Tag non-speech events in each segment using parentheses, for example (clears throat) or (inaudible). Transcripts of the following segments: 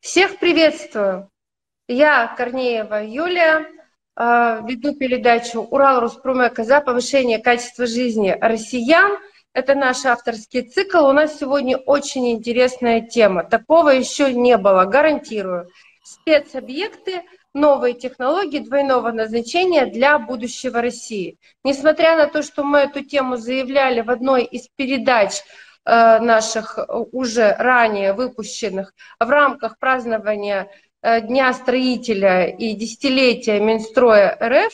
Всех приветствую. Я Корнеева Юлия, а, веду передачу «Урал Руспромека за повышение качества жизни россиян». Это наш авторский цикл. У нас сегодня очень интересная тема. Такого еще не было, гарантирую. Спецобъекты, новые технологии двойного назначения для будущего России. Несмотря на то, что мы эту тему заявляли в одной из передач наших э, уже ранее выпущенных в рамках празднования э, Дня строителя и десятилетия Минстроя РФ,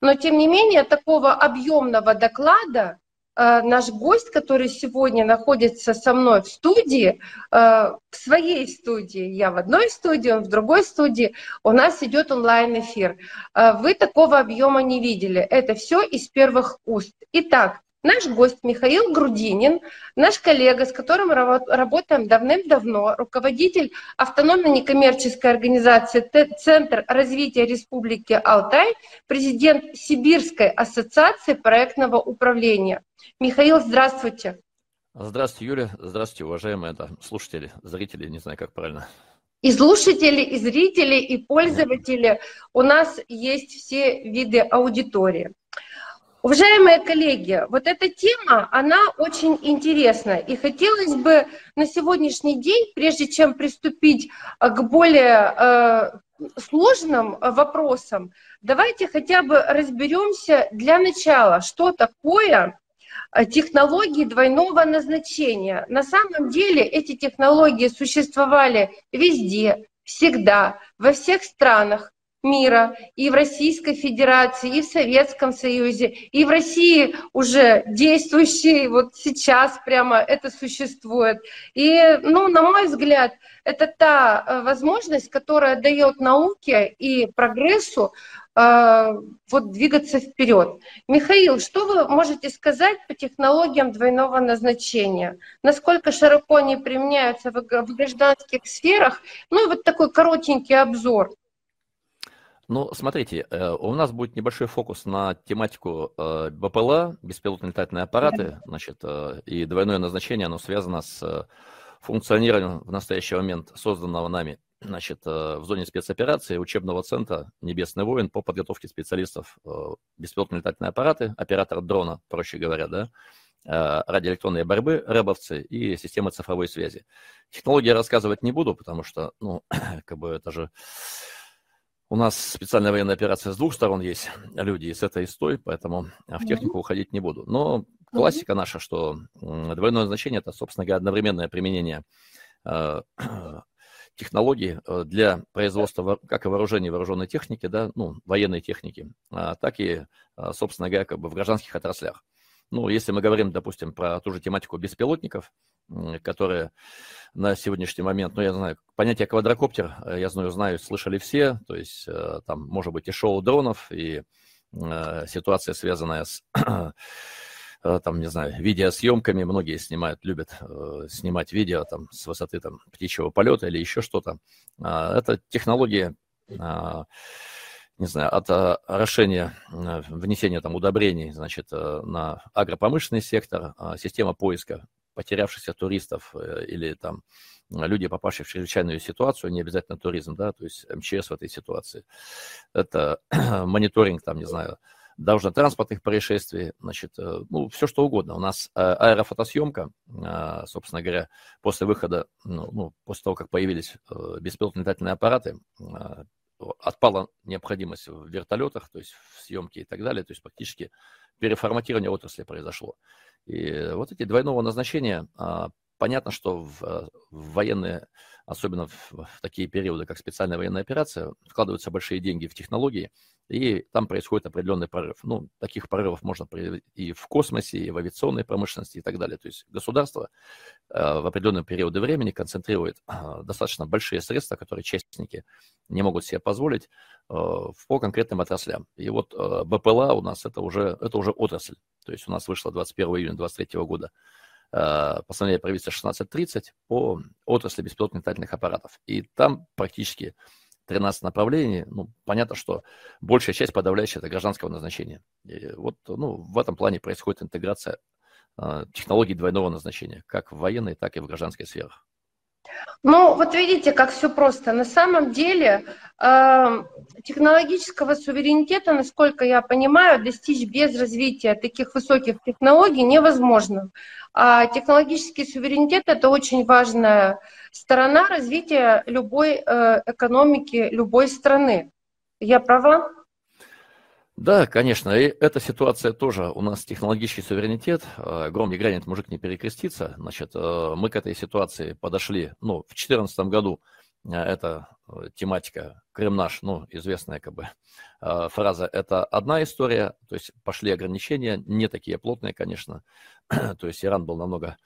но тем не менее такого объемного доклада наш гость, который сегодня находится со мной в студии, в своей студии, я в одной студии, он в другой студии, у нас идет онлайн-эфир. Вы такого объема не видели. Это все из первых уст. Итак, Наш гость Михаил Грудинин, наш коллега, с которым работаем давным-давно, руководитель автономной некоммерческой организации Центр развития Республики Алтай, президент Сибирской ассоциации проектного управления. Михаил, здравствуйте. Здравствуйте, Юля. Здравствуйте, уважаемые да, слушатели, зрители, не знаю, как правильно. И слушатели, и зрители, и пользователи. У нас есть все виды аудитории. Уважаемые коллеги, вот эта тема, она очень интересна. И хотелось бы на сегодняшний день, прежде чем приступить э, к более э, сложным вопросам, давайте хотя бы разберемся для начала, что такое э, технологии двойного назначения. На самом деле эти технологии существовали везде, всегда, во всех странах, мира, и в Российской Федерации, и в Советском Союзе, и в России уже действующие, вот сейчас прямо это существует. И, ну, на мой взгляд, это та э, возможность, которая дает науке и прогрессу э, вот двигаться вперед. Михаил, что вы можете сказать по технологиям двойного назначения? Насколько широко они применяются в гражданских сферах? Ну и вот такой коротенький обзор. Ну, смотрите, э, у нас будет небольшой фокус на тематику э, БПЛА, беспилотные летательные аппараты, значит, э, и двойное назначение, оно связано с функционированием в настоящий момент созданного нами значит, в зоне спецоперации учебного центра «Небесный воин» по подготовке специалистов беспилотные летательные аппараты, оператор дрона, проще говоря, да, радиоэлектронной борьбы, рэбовцы и системы цифровой связи. Технологии рассказывать не буду, потому что, ну, (clears throat) как бы это же у нас специальная военная операция с двух сторон есть люди, и с этой и с той, поэтому в технику уходить не буду. Но классика наша, что двойное значение – это, собственно говоря, одновременное применение э, (clears throat) технологий э, для производства как и вооружений вооруженной техники, да, ну, военной техники, а, так и, э, собственно говоря, как бы в гражданских отраслях. Ну, если мы говорим, допустим, про ту же тематику беспилотников, которые на сегодняшний момент, ну, я знаю, понятие квадрокоптер, э, я знаю, знаю, слышали все, то есть э, там может быть и шоу дронов, и э, ситуация, связанная с (clears throat) там, не знаю, видеосъемками, многие снимают, любят э, снимать видео там с высоты там птичьего полета или еще что-то. Э, это технологии э, не знаю, от э, орошения, э, внесения там удобрений, значит, э, на агропромышленный сектор, система поиска потерявшихся туристов или там люди, попавшие в чрезвычайную ситуацию, не обязательно туризм, да, то есть МЧС в этой ситуации. Это (clears throat) мониторинг, там, не знаю, дорожно-транспортных происшествий, значит, ну, все что угодно. У нас аэрофотосъемка, собственно говоря, после выхода, ну, ну после того, как появились беспилотные летательные аппараты, отпала необходимость в вертолетах, то есть в съемке и так далее, то есть практически переформатирование отрасли произошло. И вот эти двойного назначения, а, понятно, что в, в военные, особенно в такие периоды, как специальная военная операция, вкладываются большие деньги в технологии, и там происходит определенный прорыв. Ну, таких прорывов можно и в космосе, и в авиационной промышленности и так далее. То есть государство э, в определенные периоды времени концентрирует э, достаточно большие средства, которые частники не могут себе позволить э, по конкретным отраслям. И вот БПЛА у нас это уже, это уже отрасль. То есть у нас вышло 21 июня 2023 года постановление правительства 1630 по отрасли беспилотных летательных аппаратов. И там практически 13 направлений, ну, понятно, что большая часть, подавляющая, это гражданского назначения. И вот ну, в этом плане происходит интеграция э, технологий двойного назначения, как в военной, так и в гражданской сферах. Ну, вот видите, как все просто. На самом деле э, технологического суверенитета, насколько я понимаю, достичь без развития таких высоких технологий невозможно. А технологический суверенитет – это очень важная сторона развития любой э, экономики любой страны. Я права? Да, конечно, и эта ситуация тоже, у нас технологический суверенитет, э, гром не грянет, мужик не перекрестится, значит, э, мы к этой ситуации подошли, ну, в 2014 году, э, это тематика Крым наш, ну, известная как бы фраза, это одна история, то есть пошли ограничения, не такие плотные, конечно, (clears throat) то есть Иран был намного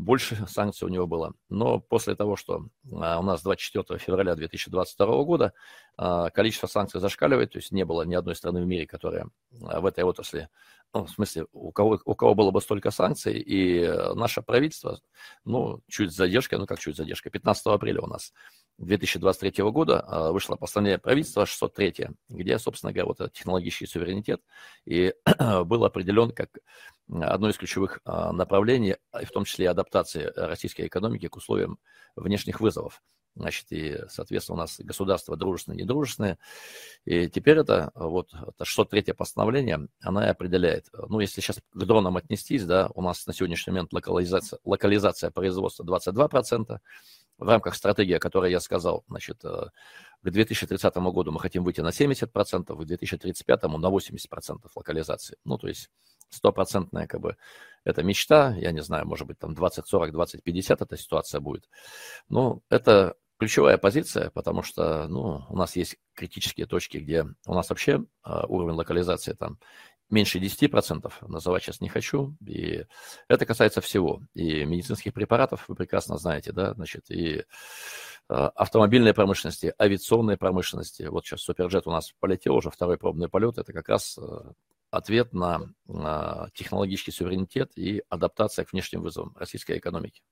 больше (laughs) санкций у него было. Но после того, что а, у нас 24 февраля 2022 года а, количество санкций зашкаливает, то есть не было ни одной страны в мире, которая а, в этой отрасли, ну, в смысле, у кого, у кого было бы столько санкций, и наше правительство, ну, чуть с задержкой, ну, как чуть с задержкой, 15 апреля у нас 2023 года вышло постановление правительства 603, где, собственно говоря, вот этот технологический суверенитет и (clears throat) был определен как одно из ключевых а, направлений, в том числе и адаптации российской экономики к условиям внешних вызовов. Значит, и, соответственно, у нас государство дружественное, недружественное. И теперь это, вот, это 603 постановление, она и определяет. Ну, если сейчас к дронам отнестись, да, у нас на сегодняшний момент локализация, локализация производства 22%. В рамках стратегии, о которой я сказал, значит, э, к 2030 году мы хотим выйти на 70%, к 2035 на 80% локализации. Ну, то есть стопроцентная, как бы, это мечта, я не знаю, может быть, там 20, 40, 20, 50 эта ситуация будет. Но это ключевая позиция, потому что, ну, у нас есть критические точки, где у нас вообще э, уровень локализации там меньше 10%, называть сейчас не хочу, и это касается всего, и медицинских препаратов, вы прекрасно знаете, да, значит, и а, автомобильной промышленности, авиационной промышленности. Вот сейчас Суперджет у нас полетел уже, второй пробный полет, это как раз э, ответ на, на технологический суверенитет и адаптация к внешним вызовам российской экономики.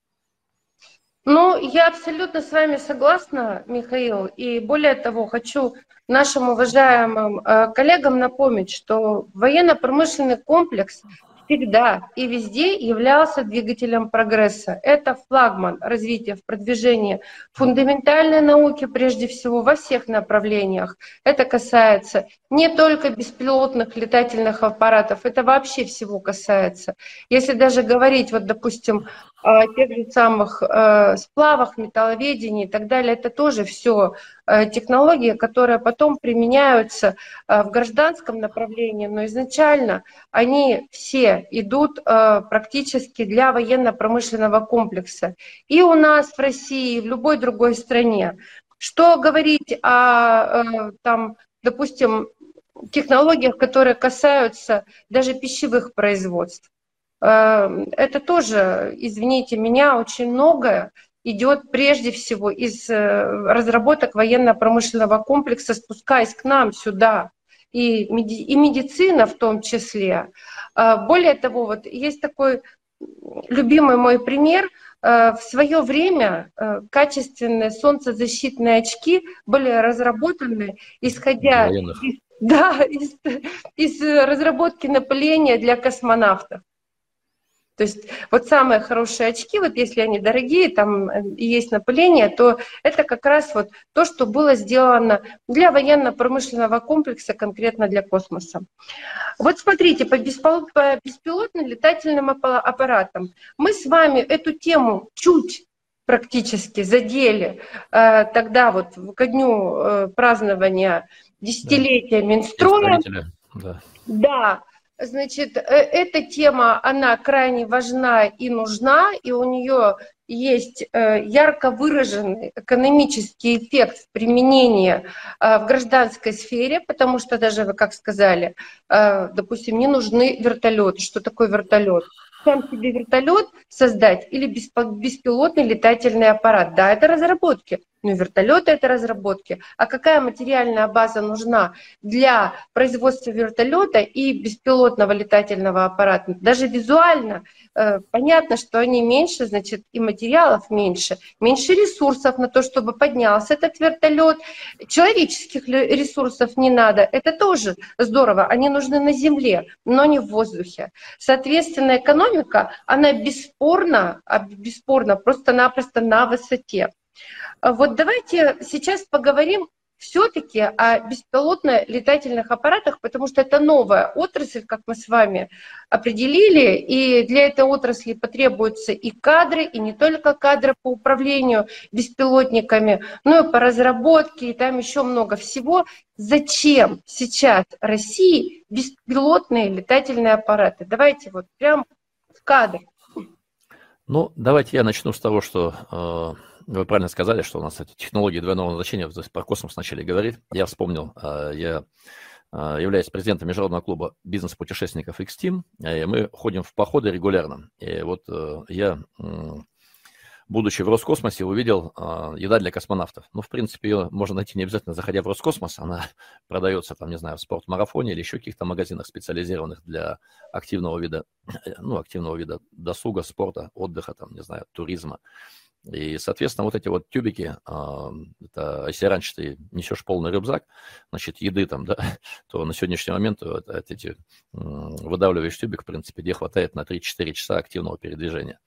Ну, я абсолютно с вами согласна, Михаил. И более того, хочу нашим уважаемым э, коллегам напомнить, что военно-промышленный комплекс всегда и везде являлся двигателем прогресса. Это флагман развития в продвижении фундаментальной науки, прежде всего, во всех направлениях. Это касается не только беспилотных летательных аппаратов, это вообще всего касается. Если даже говорить, вот, допустим, тех же самых э, сплавах, металловедении и так далее, это тоже все э, технологии, которые потом применяются э, в гражданском направлении, но изначально они все идут практически для военно-промышленного комплекса. И у нас в России, и в любой другой стране. Что говорить о, там, допустим, технологиях, которые касаются даже пищевых производств? Э, это тоже, извините меня, очень многое идет прежде всего из разработок военно-промышленного комплекса, спускаясь к нам сюда, и, и медицина в том числе. А, более того, вот есть такой любимый мой пример. А, в свое время качественные солнцезащитные очки были разработаны, исходя из, (laughs) да, из, из разработки напыления для космонавтов. То есть вот самые хорошие очки, вот если они дорогие, там э, и есть напыление, то это как раз вот то, что было сделано для военно-промышленного комплекса, конкретно для космоса. Вот смотрите, по, беспилотным летательным аппаратам мы с вами эту тему чуть практически задели э, тогда вот ко дню э, празднования десятилетия да. Минстроя. Да. да, Значит, э, эта тема, она крайне важна и нужна, и у нее есть э, ярко выраженный экономический эффект применения э, в гражданской сфере, потому что даже вы как сказали, допустим, не нужны вертолеты. Что такое вертолет? Сам себе вертолет создать или беспилотный летательный аппарат. Да, это разработки. Ну, вертолеты это разработки. А какая материальная база нужна для производства вертолета и беспилотного летательного аппарата? Даже визуально э, понятно, что они меньше, значит, и материалов меньше, меньше ресурсов на то, чтобы поднялся этот вертолет. Человеческих ресурсов не надо. Это тоже здорово. Они нужны на земле, но не в воздухе. Соответственно, экономика, она бесспорно, а бесспорно просто-напросто на высоте. Вот давайте сейчас поговорим все-таки о беспилотно-летательных аппаратах, потому что это новая отрасль, как мы с вами определили, и для этой отрасли потребуются и кадры, и не только кадры по управлению беспилотниками, но и по разработке, и там еще много всего. Зачем сейчас России беспилотные летательные аппараты? Давайте вот прям в кадр. Ну, давайте я начну с того, что э, вы правильно сказали, что у нас эти технологии двойного назначения, про космос начали говорить. Я вспомнил, а, я а, являюсь президентом международного клуба бизнес-путешественников X-Team, и мы ходим в походы регулярно. И вот э, я, будучи в Роскосмосе, увидел еда для космонавтов. Ну, в принципе, ее можно найти не обязательно заходя в Роскосмос, она (laughs) продается там, не знаю, в спортмарафоне или еще каких-то магазинах специализированных для активного вида, (clears throat) ну, активного вида досуга, спорта, отдыха, там, не знаю, туризма. И, соответственно, вот эти вот тюбики, а, это, если раньше ты несешь полный рюкзак, значит, еды там, да, (laughs) то на сегодняшний момент вот эти выдавливаешь тюбик, в принципе, где хватает на 3-4 часа активного передвижения.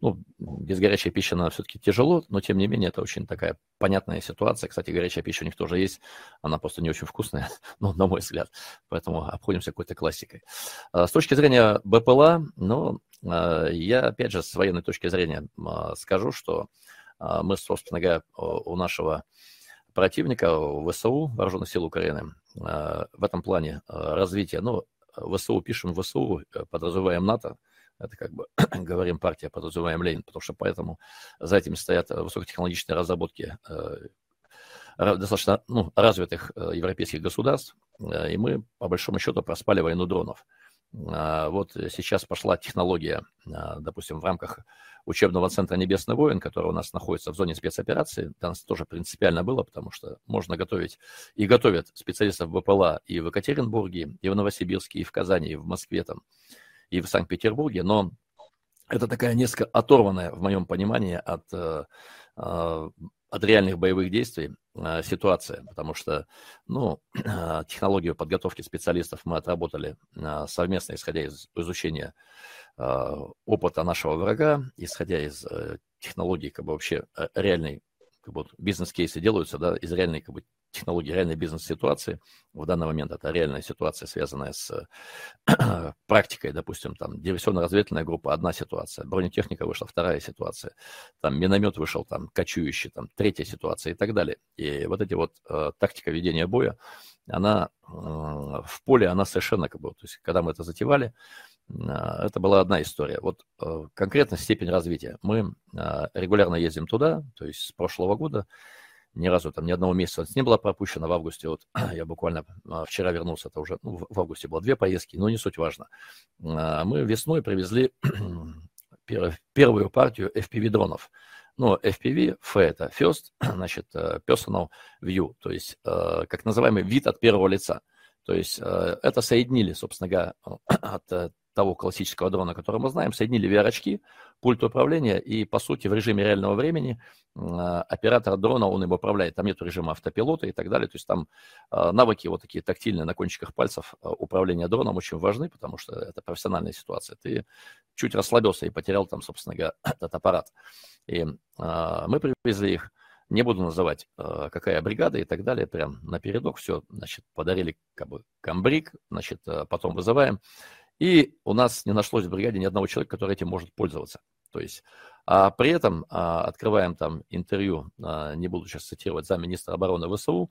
Ну, без горячей пищи она все-таки тяжело, но, тем не менее, это очень такая понятная ситуация. Кстати, горячая пища у них тоже есть, она просто не очень вкусная, (laughs) ну, на мой взгляд, поэтому обходимся какой-то классикой. А, с точки зрения БПЛА, ну, я, опять же, с военной точки зрения а, скажу, что а, мы, собственно говоря, у нашего противника, ВСУ, Вооруженных сил Украины, в этом плане развития, ну, ВСУ пишем ВСУ, подразумеваем НАТО, это как бы (clears throat) говорим партия, подразумеваем Ленин, потому что поэтому за этим стоят высокотехнологичные разработки достаточно ну, развитых европейских государств, и мы, по большому счету, проспали войну дронов. А, вот сейчас пошла технология, а, допустим, в рамках учебного центра «Небесный воин», который у нас находится в зоне спецоперации. Для тоже принципиально было, потому что можно готовить и готовят специалистов БПЛА и в Екатеринбурге, и в Новосибирске, и в Казани, и в Москве, там, и в Санкт-Петербурге, но это такая несколько оторванная, в моем понимании, от э, а, от реальных боевых действий ситуация, потому что, ну, (clears throat) технологию подготовки специалистов мы отработали э, совместно, исходя из изучения э, опыта нашего врага, исходя из технологий, как бы вообще реальной, как бы бизнес-кейсы делаются, да, из реальной, как бы, технологии реальной бизнес-ситуации. В данный момент это реальная ситуация, связанная с (clears throat) практикой, допустим, там диверсионно-разведывательная группа, одна ситуация, бронетехника вышла, вторая ситуация, там миномет вышел, там кочующий, там третья ситуация и так далее. И вот эти вот э, тактика ведения боя, она э, в поле, она совершенно как бы, то есть когда мы это затевали, э, это была одна история. Вот э, конкретно степень развития. Мы э, регулярно ездим туда, то есть с прошлого года, ни разу там ни одного месяца не было пропущено в августе. Вот (clears throat) я буквально а, вчера вернулся, это уже ну, в августе было две поездки, но не суть важно. А, мы весной привезли (clears throat) первую партию FPV-дронов. Ну, FPV, F это First, (clears throat) значит, э, Personal View, то есть э, как называемый вид от первого лица. То есть э, это соединили, собственно говоря, от того классического дрона, который мы знаем, соединили VR-очки, пульт управления, и, по сути, в режиме реального времени а, оператор дрона, он им управляет, там нет режима автопилота и так далее, то есть там а, навыки вот такие тактильные на кончиках пальцев а, управления дроном очень важны, потому что это профессиональная ситуация. Ты чуть расслабился и потерял там, собственно говоря, (clears throat) этот аппарат. И мы привезли их, не буду называть, какая бригада и так далее, прям напередок все, значит, подарили как бы камбрик, значит, потом вызываем. И у нас не нашлось в бригаде ни одного человека, который этим может пользоваться. То есть, а при этом а, открываем там интервью, а, не буду сейчас цитировать, замминистра обороны ВСУ,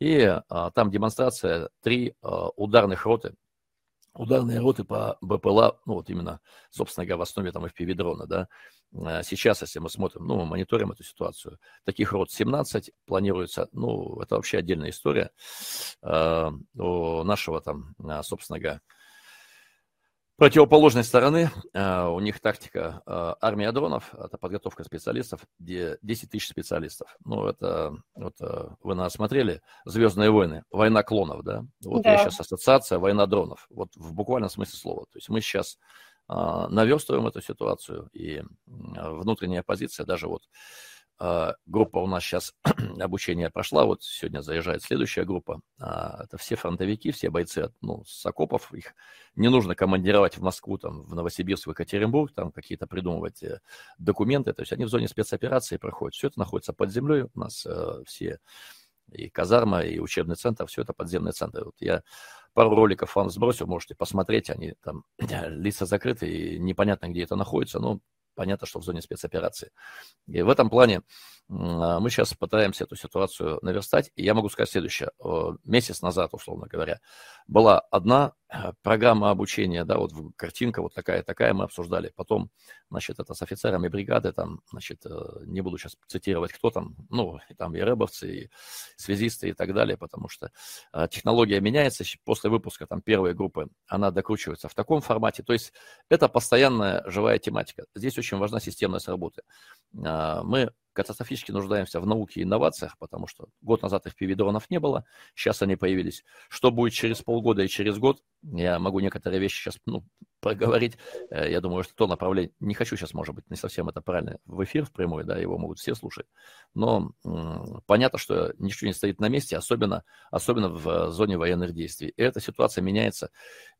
и а, там демонстрация три а, ударных роты, ударные роты по БПЛА, ну вот именно, собственно говоря, в основе там FPV-дрона, да. А, сейчас, если мы смотрим, ну, мы мониторим эту ситуацию, таких рот 17 планируется, ну, это вообще отдельная история э, у нашего там, собственно говоря, противоположной стороны э, у них тактика э, армия дронов, это подготовка специалистов, где 10 тысяч специалистов. Ну, это, вот э, вы нас смотрели, «Звездные войны», «Война клонов», да? Вот да. я сейчас ассоциация «Война дронов», вот в буквальном смысле слова. То есть мы сейчас наверстываем эту ситуацию, и внутренняя позиция, даже вот группа у нас сейчас (clears throat) обучение прошла, вот сегодня заезжает следующая группа. Это все фронтовики, все бойцы ну, с окопов, их не нужно командировать в Москву, там, в Новосибирск, в Екатеринбург, там какие-то придумывать э, документы, то есть они в зоне спецоперации проходят. Все это находится под землей, у нас все и казарма, и учебный центр, все это подземные центры. Вот я пару роликов вам сбросил, можете посмотреть, они там (clears throat) лица закрыты, и непонятно, где это находится, но понятно, что в зоне спецоперации. И в этом плане а, мы сейчас пытаемся эту ситуацию наверстать. И я могу сказать следующее. Месяц назад, условно говоря, была одна э, программа обучения, да, вот картинка вот такая-такая мы обсуждали. Потом, значит, это с офицерами бригады, там, значит, э, не буду сейчас цитировать, кто там, ну, и там и рэбовцы, и связисты и так далее, потому что э, технология меняется. После выпуска там первой группы она докручивается в таком формате. То есть это постоянная живая тематика. Здесь важна системность работы. А, мы катастрофически нуждаемся в науке и инновациях, потому что год назад FPV-дронов не было, сейчас они появились. Что будет через полгода и через год, я могу некоторые вещи сейчас ну, проговорить. Э, я думаю, что то направление, не хочу сейчас, может быть, не совсем это правильно, в эфир в прямой, да, его могут все слушать, но м- понятно, что ничего не стоит на месте, особенно, особенно в зоне военных действий. И эта ситуация меняется,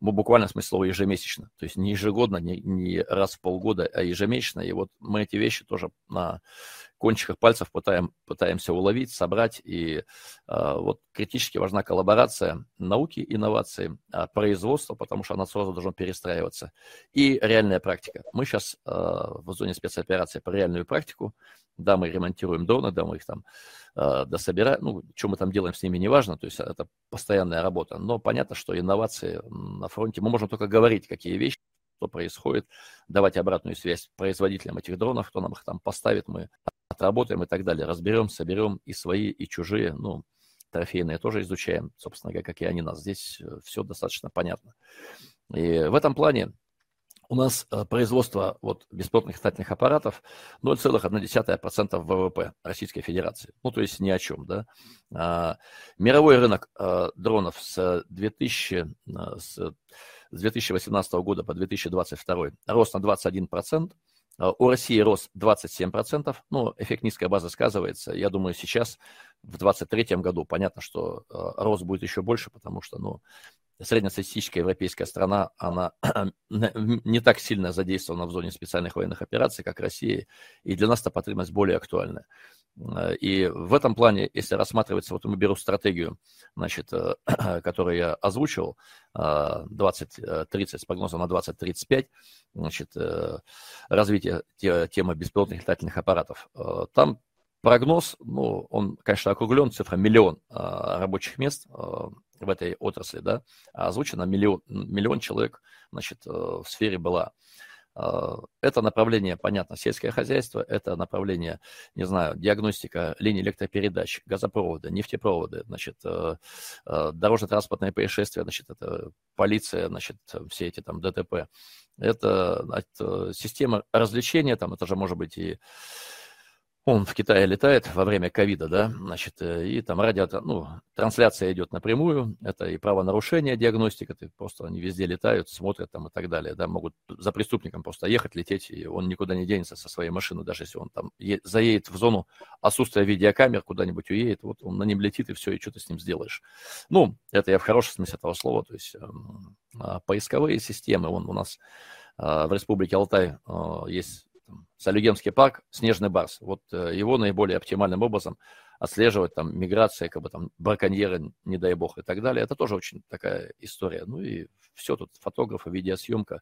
ну, буквально в смысле слова ежемесячно, то есть не ежегодно, не, не раз в полгода, а ежемесячно, и вот мы эти вещи тоже на кончиках пальцев пытаем, пытаемся уловить, собрать. И э, вот критически важна коллаборация науки, инноваций, э, производства, потому что она сразу должна перестраиваться, и реальная практика. Мы сейчас э, в зоне спецоперации по реальную практику, да, мы ремонтируем дроны, да, мы их там э, дособираем, ну, что мы там делаем с ними, неважно, то есть это постоянная работа, но понятно, что инновации на фронте, мы можем только говорить, какие вещи, что происходит, давать обратную связь производителям этих дронов, кто нам их там поставит, мы отработаем и так далее. Разберем, соберем и свои, и чужие, ну, трофейные тоже изучаем, собственно говоря, как и они нас. Здесь э, все достаточно понятно. И в этом плане у нас э, производство вот, беспилотных летательных аппаратов 0,1% ВВП Российской Федерации. Ну, то есть ни о чем, да. А, мировой рынок а, дронов с, 2000, с, с 2018 года по 2022 рос на 21%. А, у России рост 27%, ну, эффект низкой базы сказывается. Я думаю, сейчас, в 2023 году, понятно, что рост будет еще больше, потому что, ну, среднестатистическая европейская страна, она (clears throat) не так сильно задействована в зоне специальных военных операций, как Россия, и для нас эта потребность более актуальная. И в этом плане, если рассматривается, вот мы беру стратегию, значит, э, (clears throat) которую я озвучивал, 2030 э, с прогнозом на 2035, значит, э, развитие темы беспилотных летательных аппаратов, там прогноз, ну, он, конечно, округлен, цифра миллион рабочих мест в этой отрасли, да, а озвучено миллион, миллион человек, значит, в сфере была. А, это направление, понятно, сельское хозяйство, это направление, не знаю, диагностика линий электропередач, газопроводы, нефтепроводы, значит, э, э, дорожно-транспортные происшествия, значит, это полиция, значит, все эти там ДТП. Это, это система развлечения, там это же может быть и он в Китае летает во время ковида, да, значит, э, и там радио, ну, трансляция идет напрямую, это и правонарушение, диагностика, ты просто они везде летают, смотрят там и так далее, да, могут за преступником просто ехать, лететь, и он никуда не денется со своей машины, даже если он там заедет в зону отсутствия видеокамер, куда-нибудь уедет, вот он на нем летит, и все, и что ты с ним сделаешь. Ну, это я в хорошем смысле этого слова, то есть э, поисковые системы, он у нас э, в Республике Алтай э, есть там, Салюгемский парк, снежный барс. Вот э, его наиболее оптимальным образом отслеживать там миграция, как бы там браконьеры, не дай бог, и так далее. Это тоже очень такая история. Ну и все тут, фотографы, видеосъемка.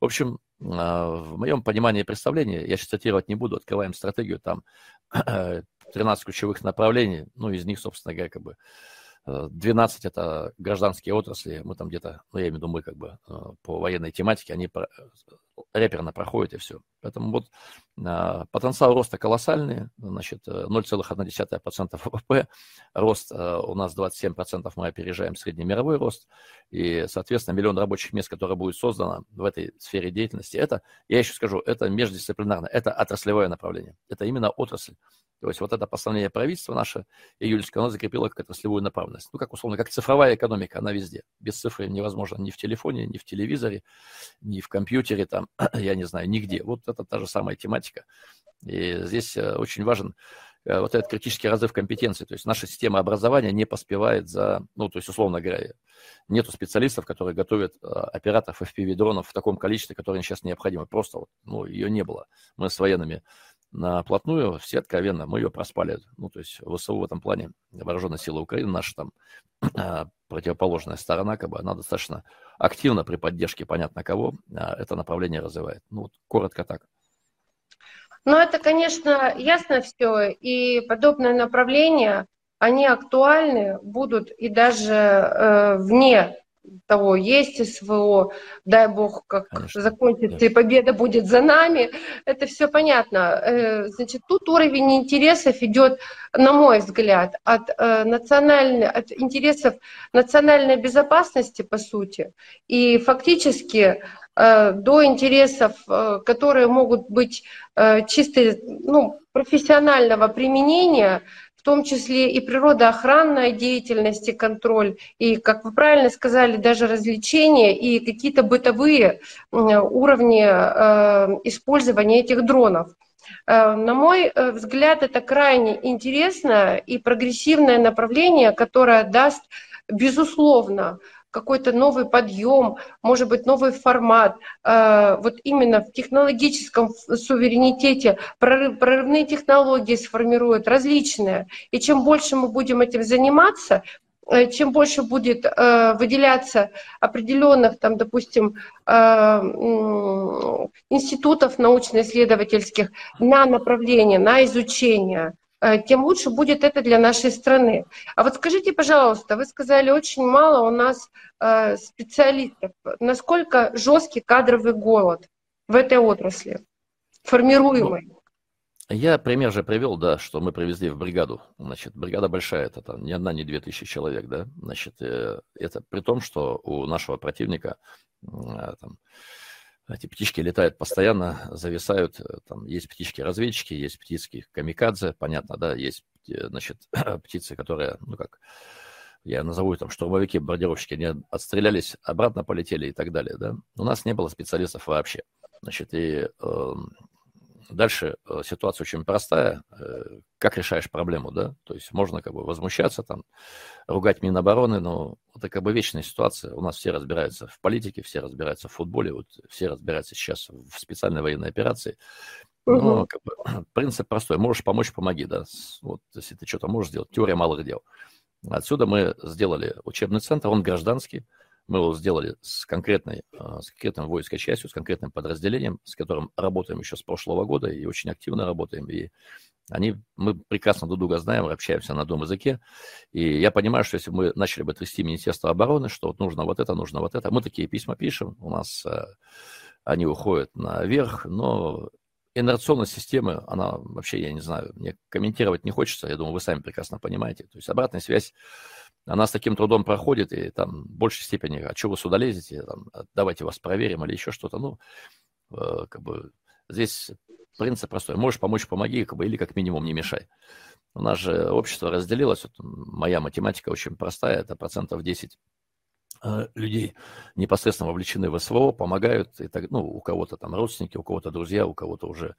В общем, а, в моем понимании и представлении, я сейчас цитировать не буду, открываем стратегию, там (clears throat) 13 ключевых направлений, ну, из них, собственно говоря, как бы 12 это гражданские отрасли, мы там где-то, ну, я имею в виду, мы как бы э, по военной тематике, они реперно проходят и все. Поэтому вот а, потенциал роста колоссальный, значит, 0,1% э, ВВП, рост а, у нас 27%, мы опережаем средний мировой рост, и, соответственно, миллион рабочих мест, которые будет создано в этой сфере деятельности, это, я еще скажу, это междисциплинарно, это отраслевое направление, это именно отрасль. То есть вот это постановление правительства наше, июльское, оно закрепило как отраслевую направленность. Ну, как условно, как цифровая экономика, она везде. Без цифры невозможно ни в телефоне, ни в телевизоре, ни в компьютере, там, (clears throat) я не знаю, нигде. Вот это та же самая тематика. И здесь очень важен вот этот критический разрыв компетенции. То есть наша система образования не поспевает за, ну, то есть, условно говоря, нету специалистов, которые готовят операторов FPV-дронов в таком количестве, которое сейчас необходимо. Просто вот, ну, ее не было. Мы с военными на плотную, все откровенно, мы ее проспали. Ну, то есть ВСУ в этом плане, вооруженные силы Украины, наша там (clears throat) а, противоположная сторона, как бы она достаточно активно при поддержке, понятно кого, а, это направление развивает. Ну, вот коротко так. Ну, это, конечно, ясно все, и подобные направления, они актуальны, будут и даже э, вне того, есть СВО, дай бог, как Конечно. закончится, да. и победа будет за нами, это все понятно. Э, значит, тут уровень интересов идет, на мой взгляд, от, э, национальной, от интересов национальной безопасности, по сути, и фактически э, до интересов, которые могут быть чисто ну, профессионального применения, в том числе и природоохранная деятельность и контроль, и, как вы правильно сказали, даже развлечения и какие-то бытовые уровни э, использования этих дронов. Э, на мой э, взгляд, это крайне интересное и прогрессивное направление, которое даст, безусловно, какой-то новый подъем, может быть, новый формат. Э, вот именно в технологическом суверенитете прорыв, прорывные технологии сформируют различные. И чем больше мы будем этим заниматься, э, чем больше будет э, выделяться определенных, там, допустим, институтов научно-исследовательских на направление, на изучение тем лучше будет это для нашей страны. А вот скажите, пожалуйста, вы сказали, очень мало у нас э, специалистов. Насколько жесткий кадровый голод в этой отрасли, формируемый? Ну, я пример же привел, да, что мы привезли в бригаду. Значит, бригада большая, это там ни одна, ни две тысячи человек, да. Значит, э, это при том, что у нашего противника там, эти птички летают постоянно, зависают. Э, там есть птички-разведчики, есть птички камикадзе, понятно, да, есть, э, значит, (clears throat) птицы, которые, ну как, я назову там штурмовики, бомбардировщики, они отстрелялись, обратно полетели и так далее, да. У нас не было специалистов вообще. Значит, и э, Дальше э, ситуация очень простая. Э, как решаешь проблему, да? То есть можно как бы возмущаться, там, ругать Минобороны, но это как бы вечная ситуация. У нас все разбираются в политике, все разбираются в футболе, вот все разбираются сейчас в специальной военной операции. Но угу. как бы, (clears throat) принцип простой. Можешь помочь, помоги, да. Вот если ты что-то можешь сделать. Теория малых дел. Отсюда мы сделали учебный центр, он гражданский. Мы его сделали с, конкретной, а, с конкретным воинской частью, с конкретным подразделением, с которым работаем еще с прошлого года и очень активно работаем. И они, мы прекрасно друг друга знаем, общаемся на одном языке. И я понимаю, что если мы начали бы трясти Министерство обороны, что вот нужно вот это, нужно вот это, мы такие письма пишем, у нас а, они уходят наверх, но инерционность системы, она вообще, я не знаю, мне комментировать не хочется, я думаю, вы сами прекрасно понимаете. То есть обратная связь она с таким трудом проходит, и там в большей степени, а что вы сюда лезете, там, давайте вас проверим или еще что-то. Ну, э, как бы здесь принцип простой. Можешь помочь, помоги, как бы, или как минимум не мешай. У нас же общество разделилось, вот моя математика очень простая, это процентов 10 э, людей непосредственно вовлечены в СВО, помогают, и так, ну, у кого-то там родственники, у кого-то друзья, у кого-то уже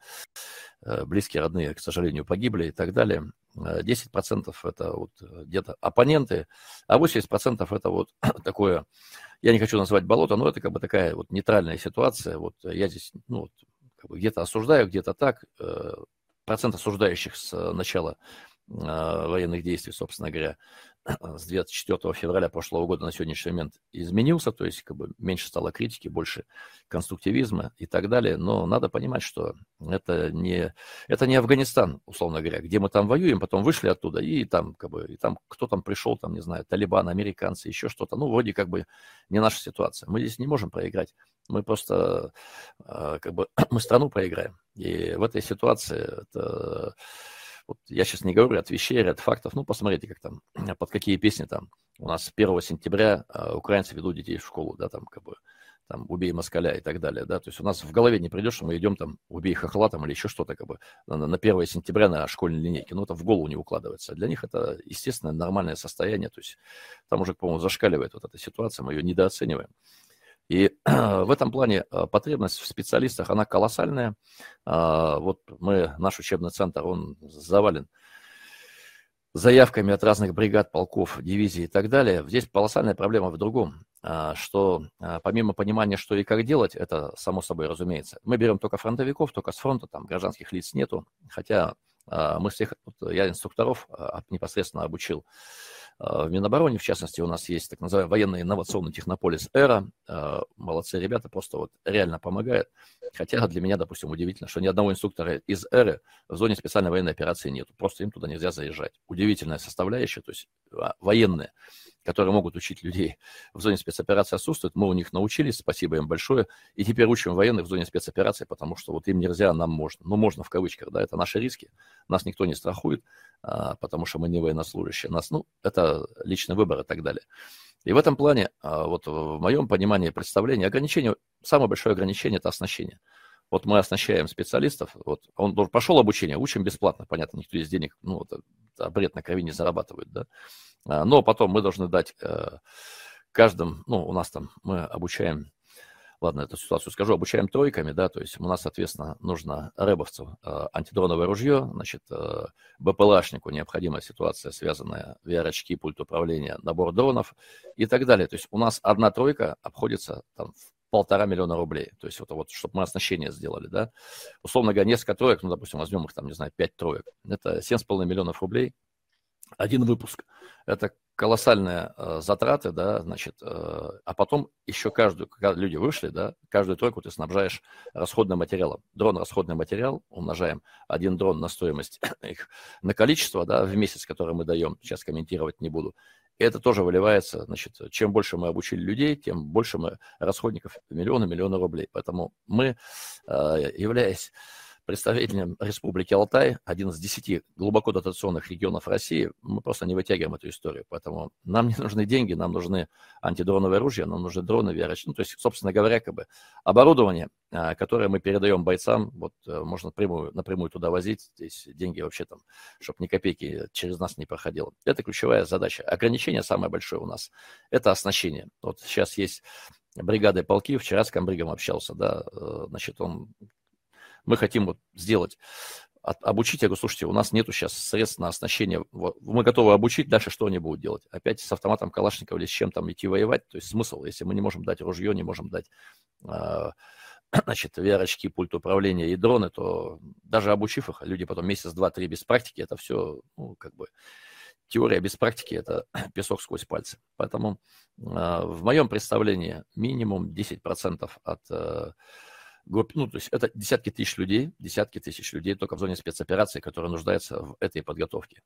э, близкие, родные, к сожалению, погибли и так далее. 10% это вот э, где-то оппоненты, а 80% это вот (clears throat) такое, я не хочу назвать болото, но это как бы такая вот нейтральная ситуация. Вот я здесь, ну, вот, как бы где-то осуждаю, где-то так. Э, процент осуждающих с начала э, военных действий, собственно говоря, (clears throat) с 24 февраля прошлого года на сегодняшний момент изменился, то есть как бы меньше стало критики, больше конструктивизма и так далее. Но надо понимать, что это не, это не Афганистан, условно говоря, где мы там воюем, потом вышли оттуда, и там как бы, и там кто там пришел, там, не знаю, Талибан, американцы, еще что-то. Ну, вроде как бы не наша ситуация. Мы здесь не можем проиграть. Мы просто а, как бы (clears throat) мы страну проиграем. И в этой ситуации это вот я сейчас не говорю от вещей, от фактов. Ну, посмотрите, как там, (clears throat) под какие песни там. У нас 1 сентября а, украинцы ведут детей в школу, да, там как бы там «Убей москаля» и так далее, да, то есть у нас в голове не придет, что мы идем там «Убей хохла» там или еще что-то как бы на, на 1 сентября на школьной линейке, ну, это в голову не укладывается. Для них это, естественно, нормальное состояние, то есть там уже, по-моему, зашкаливает вот эта ситуация, мы ее недооцениваем. И (clears throat) в этом плане э, потребность в специалистах, она колоссальная. А, вот мы, наш учебный центр, он завален заявками от разных бригад, полков, дивизий и так далее. Здесь колоссальная проблема в другом, а, что а, помимо понимания, что и как делать, это само собой разумеется. Мы берем только фронтовиков, только с фронта, там гражданских лиц нету, хотя а, мы всех, я инструкторов непосредственно обучил в Минобороне, в частности, у нас есть так называемый военный инновационный технополис «Эра». Молодцы ребята, просто вот реально помогают. Хотя для меня, допустим, удивительно, что ни одного инструктора из «Эры» в зоне специальной военной операции нет. Просто им туда нельзя заезжать. Удивительная составляющая, то есть военные которые могут учить людей в зоне спецоперации, отсутствуют. Мы у них научились, спасибо им большое. И теперь учим военных в зоне спецоперации, потому что вот им нельзя, нам можно. Ну, можно в кавычках, да, это наши риски. Нас никто не страхует, а, потому что мы не военнослужащие. Нас, ну, это личный выбор и так далее. И в этом плане, а, вот в моем понимании представления, ограничение, самое большое ограничение – это оснащение. Вот мы оснащаем специалистов, вот он пошел обучение, учим бесплатно, понятно, никто из денег, ну, это, это бред на крови не зарабатывает, да. А, но потом мы должны дать э, каждым, ну, у нас там, мы обучаем, ладно, эту ситуацию скажу, обучаем тройками, да, то есть у нас, соответственно, нужно рэбовцу э, антидроновое ружье, значит, э, БПЛАшнику необходимая ситуация, связанная VR-очки, пульт управления, набор дронов и так далее. То есть у нас одна тройка обходится там в полтора миллиона рублей. То есть вот, вот чтобы мы оснащение сделали, да. Условно говоря, несколько троек, ну, допустим, возьмем их там, не знаю, пять троек. Это 7,5 миллионов рублей. Один выпуск. Это колоссальные э, затраты, да, значит, э, а потом еще каждую, когда люди вышли, да, каждую тройку ты снабжаешь расходным материалом. Дрон расходный материал, умножаем один дрон на стоимость (coughs) их, на количество, да, в месяц, которое мы даем, сейчас комментировать не буду, и это тоже выливается, значит, чем больше мы обучили людей, тем больше мы расходников, миллионы, миллионы рублей. Поэтому мы, э, являясь представителем Республики Алтай, один из десяти глубоко дотационных регионов России, мы просто не вытягиваем эту историю. Поэтому нам (laughs) не нужны деньги, нам нужны антидроновые оружия, нам нужны дроны, VR. Ну, то есть, собственно говоря, как бы оборудование, а, которое мы передаем бойцам, вот э, можно напрямую, напрямую туда возить, здесь деньги вообще там, чтобы ни копейки через нас не проходило. Это ключевая задача. Ограничение самое большое у нас – это оснащение. Вот сейчас есть бригады полки, вчера с комбригом общался, да, э, значит, он мы хотим вот сделать, от, обучить, я говорю, слушайте, у нас нету сейчас средств на оснащение, вот, мы готовы обучить, дальше что они будут делать? Опять с автоматом Калашникова или с чем там идти воевать? То есть смысл, если мы не можем дать ружье, не можем дать э, (clears throat) значит, VR-очки, пульт управления и дроны, то даже обучив их, люди потом месяц, два, три без практики, это все, ну, как бы, теория без практики – это (clears throat) песок сквозь пальцы. Поэтому э, в моем представлении минимум 10% от э, групп, ну, то есть это десятки тысяч людей, десятки тысяч людей только в зоне спецоперации, которые нуждаются в этой подготовке.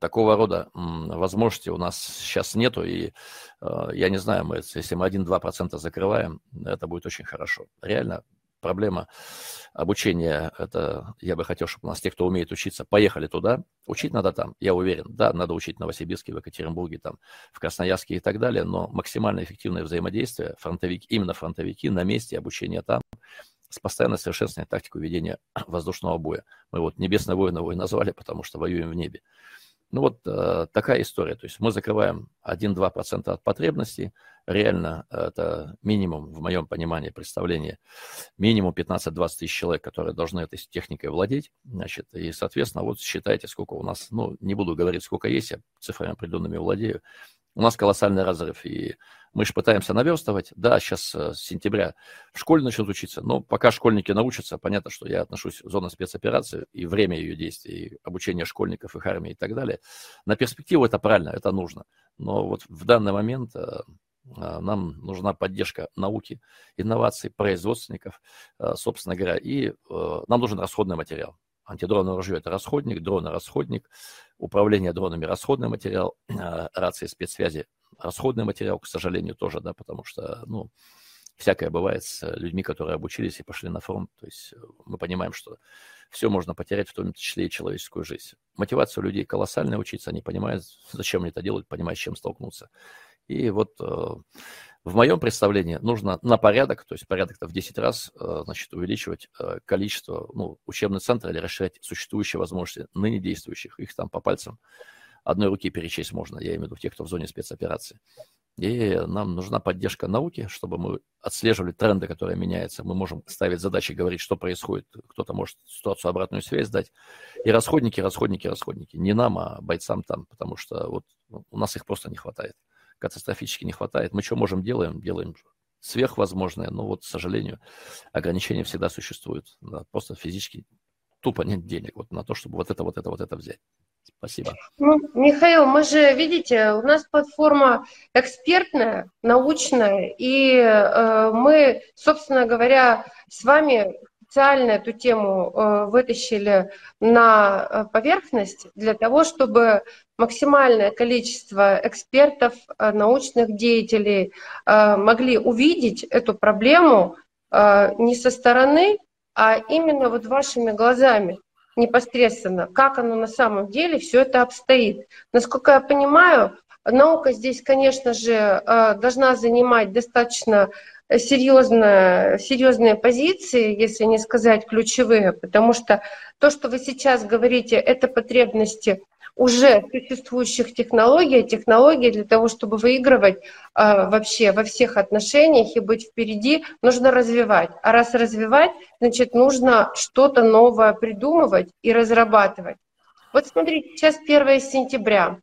Такого рода возможности у нас сейчас нету, и э, я не знаю, мы, если мы 1-2% закрываем, это будет очень хорошо. Реально проблема обучения, это я бы хотел, чтобы у нас те, кто умеет учиться, поехали туда. Учить надо там, я уверен. Да, надо учить в Новосибирске, в Екатеринбурге, там, в Красноярске и так далее, но максимально эффективное взаимодействие, фронтовики, именно фронтовики на месте, обучение там, с постоянно совершенствованием тактику ведения (clears throat) воздушного боя. Мы вот «Небесное воин» его и назвали, потому что воюем в небе. Ну вот э, такая история. То есть мы закрываем 1-2% от потребностей. Реально это минимум, в моем понимании, представления, минимум 15-20 тысяч человек, которые должны этой техникой владеть. Значит, и, соответственно, вот считайте, сколько у нас, ну, не буду говорить, сколько есть, я цифрами определенными владею. У нас колоссальный разрыв, и мы же пытаемся наверстывать. Да, сейчас э, с сентября в школе начнут учиться, но пока школьники научатся, понятно, что я отношусь к зоне спецоперации и время ее действий, и обучение школьников, их армии и так далее. На перспективу это правильно, это нужно. Но вот в данный момент э, э, нам нужна поддержка науки, инноваций, производственников, собственно говоря, и нам нужен расходный материал. Антидроновое ружье – это расходник, дрон – расходник, управление дронами – расходный материал, (clears throat) рации спецсвязи – расходный материал, к сожалению, тоже, да, потому что, ну, всякое бывает с людьми, которые обучились и пошли на фронт. То есть э, мы понимаем, что все можно потерять, в том числе и человеческую жизнь. Мотивация у людей колоссальная учиться, они понимают, зачем они это делают, понимают, с чем столкнуться. И вот э, в моем представлении нужно на порядок, то есть порядок-то в 10 раз, э, значит, увеличивать э, количество, ну, учебных центров или расширять существующие возможности, ныне действующих, их там по пальцам одной руки перечесть можно, я имею в виду тех, кто в зоне спецоперации. И нам нужна поддержка науки, чтобы мы отслеживали тренды, которые меняются. Мы можем ставить задачи, говорить, что происходит. Кто-то может ситуацию обратную связь дать. И расходники, расходники, расходники. Не нам, а бойцам там, потому что вот ну, у нас их просто не хватает. Катастрофически не хватает. Мы что можем делаем? Делаем сверхвозможное, но вот, к сожалению, ограничения всегда существуют. Да, просто физически тупо нет денег вот на то, чтобы вот это, вот это, вот это взять. Спасибо. Ну, Михаил, мы же, видите, у нас платформа экспертная, научная, и э, мы, собственно говоря, с вами специально эту тему э, вытащили на э, поверхность для того, чтобы максимальное количество экспертов, э, научных деятелей могли увидеть эту проблему не со стороны, а именно вот вашими глазами непосредственно, как оно на самом деле все это обстоит. Насколько я понимаю, наука здесь, конечно же, э, должна занимать достаточно серьезно, серьезные позиции, если не сказать ключевые, потому что то, что вы сейчас говорите, это потребности уже существующих технологий, технологий для того, чтобы выигрывать э, вообще во всех отношениях и быть впереди, нужно развивать. А раз развивать, значит, нужно что-то новое придумывать и разрабатывать. Вот смотрите, сейчас 1 сентября.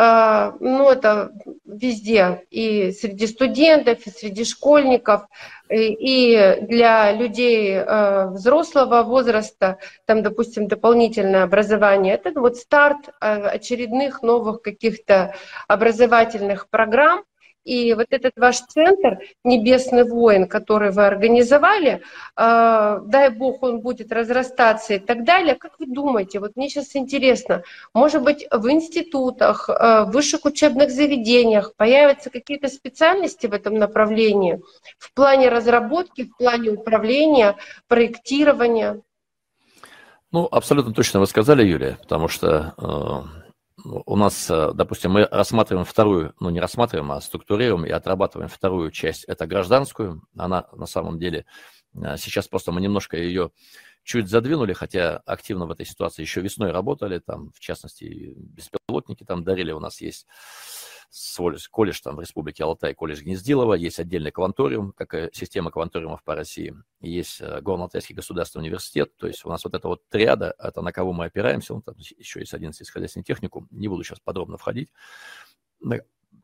А, ну, это везде, и среди студентов, и среди школьников, и для людей а, взрослого возраста, там, допустим, дополнительное образование, это вот старт а, очередных новых каких-то образовательных программ, и вот этот ваш центр «Небесный воин», который вы организовали, э, дай бог, он будет разрастаться и так далее. Как вы думаете, вот мне сейчас интересно, может быть, в институтах, э, в высших учебных заведениях появятся какие-то специальности в этом направлении в плане разработки, в плане управления, проектирования? Ну, абсолютно точно вы сказали, Юлия, потому что э, у нас, э, допустим, мы рассматриваем вторую, ну не рассматриваем, а структурируем и отрабатываем вторую часть, это гражданскую. Она на самом деле, э, сейчас просто мы немножко ее чуть задвинули, хотя активно в этой ситуации еще весной работали, там, в частности, беспилотники там дарили, у нас есть колледж там в Республике Алтай, колледж Гнездилова, есть отдельный кванториум, как система кванториумов по России, есть э, Горно-Алтайский государственный университет, то есть у нас вот эта вот триада, это на кого мы опираемся, ну, там еще есть один сельскохозяйственный техникум, не буду сейчас подробно входить, на,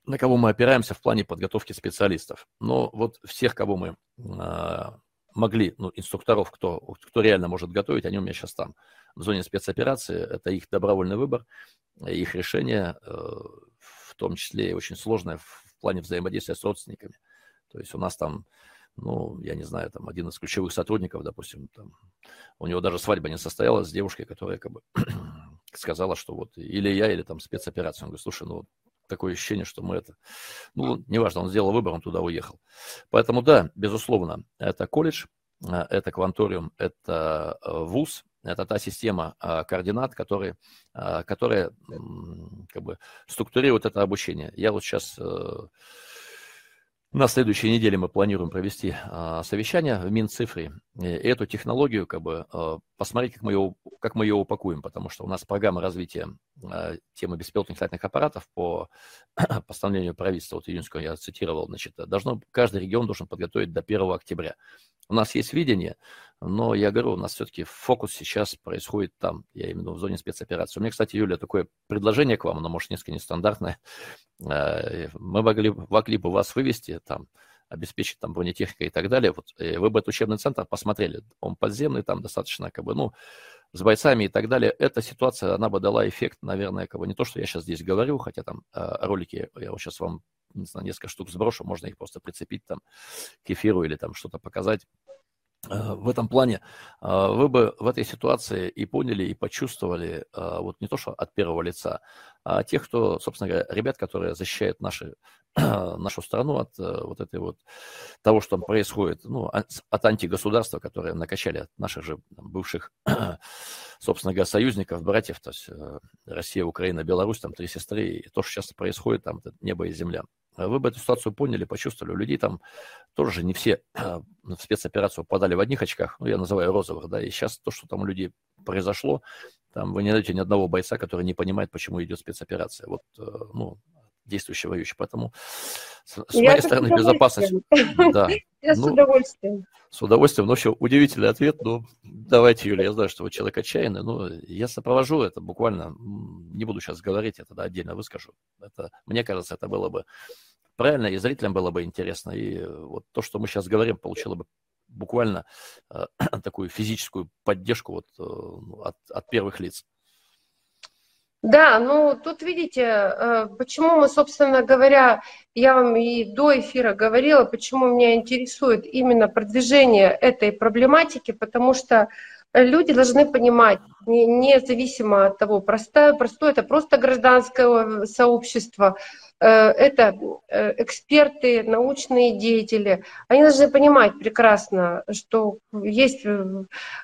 на кого мы опираемся в плане подготовки специалистов. Но вот всех, кого мы э, могли, ну, инструкторов, кто, кто реально может готовить, они у меня сейчас там в зоне спецоперации, это их добровольный выбор, их решение, э, в том числе очень сложная в плане взаимодействия с родственниками. То есть у нас там, ну, я не знаю, там один из ключевых сотрудников, допустим, там, у него даже свадьба не состоялась с девушкой, которая как бы (clears throat) сказала, что вот или я, или там спецоперация. Он говорит, слушай, ну, такое ощущение, что мы это... Ну, неважно, он сделал выбор, он туда уехал. Поэтому, да, безусловно, это колледж, э, это кванториум, это э, вуз, это та система а, координат, которые, а, которая как бы структурирует это обучение. Я вот сейчас э, на следующей неделе мы планируем провести а, совещание в Минцифре и эту технологию как бы посмотреть, как мы, ее, как мы ее упакуем, потому что у нас программа развития темы беспилотных летательных аппаратов по (clears throat) постановлению правительства, вот июньского я цитировал, значит, должно, каждый регион должен подготовить до 1 октября. У нас есть видение, но я говорю, у нас все-таки фокус сейчас происходит там, я именно в зоне спецоперации. У меня, кстати, Юля, такое предложение к вам, оно, может, несколько нестандартное. (laughs) Э, мы могли, могли бы вас вывести там, обеспечить там бронетехникой и так далее. Вот, э, вы бы этот учебный центр посмотрели. Он подземный, там достаточно, как бы, ну, с бойцами и так далее. Эта ситуация, она бы дала эффект, наверное, как бы не то, что я сейчас здесь говорю, хотя там э, ролики, я вот сейчас вам не знаю, несколько штук сброшу, можно их просто прицепить там к эфиру или там что-то показать. Э, в этом плане э, вы бы в этой ситуации и поняли, и почувствовали э, вот не то, что от первого лица, а тех, кто, собственно говоря, ребят, которые защищают наши, (clears throat) нашу страну от вот этой вот того, что там происходит, ну, от антигосударства, которые накачали от наших же бывших, (clears throat) собственно говоря, союзников, братьев, то есть Россия, Украина, Беларусь, там три сестры, и то, что сейчас происходит, там небо и земля. Э, вы бы эту ситуацию поняли, почувствовали. У людей там тоже не все (clears throat) в спецоперацию попадали в одних очках, ну, я называю розовых, да, и сейчас то, что там у людей произошло, там вы не найдете ни одного бойца, который не понимает, почему идет спецоперация. Вот, э, ну, действующий воюющий. Поэтому с, с моей стороны безопасность. Да. (laughs) Я ну, с удовольствием. С удовольствием. Ну, еще удивительный ответ. Ну, давайте, Юля, я знаю, что вы человек отчаянный, но я сопровожу это буквально, не буду сейчас говорить, это да, отдельно выскажу. Это, мне кажется, это было бы правильно, и зрителям было бы интересно. И вот то, что мы сейчас говорим, получило бы буквально э, (clears throat) такую физическую поддержку вот, э, от, от первых лиц. Да, ну тут видите, э, почему мы, собственно говоря, я вам и до эфира говорила, почему меня интересует именно продвижение этой проблематики, потому что люди должны понимать, независимо от того, простое, простое это просто гражданское сообщество, э, это э, эксперты, научные деятели, они должны понимать прекрасно, что есть,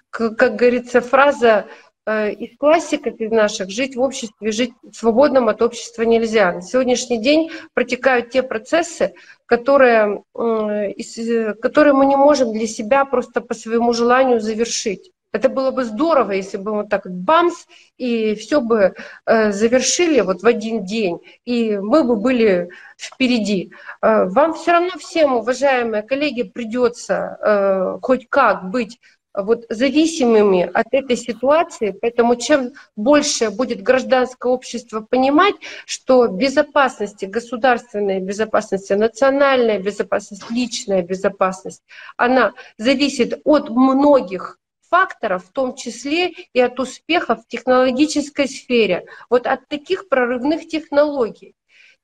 как говорится, фраза из классиков из наших жить в обществе, жить свободным от общества нельзя. На сегодняшний день протекают те процессы, которые, которые мы не можем для себя просто по своему желанию завершить. Это было бы здорово, если бы вот так бамс, и все бы э, завершили вот в один день, и мы бы были впереди. Э, вам все равно всем, уважаемые коллеги, придется хоть как быть вот зависимыми от этой ситуации, поэтому чем больше будет гражданское общество понимать, что безопасность, государственная безопасность, национальная безопасность, личная безопасность, она зависит от многих факторов, в том числе и от успехов в технологической сфере, вот от таких прорывных технологий.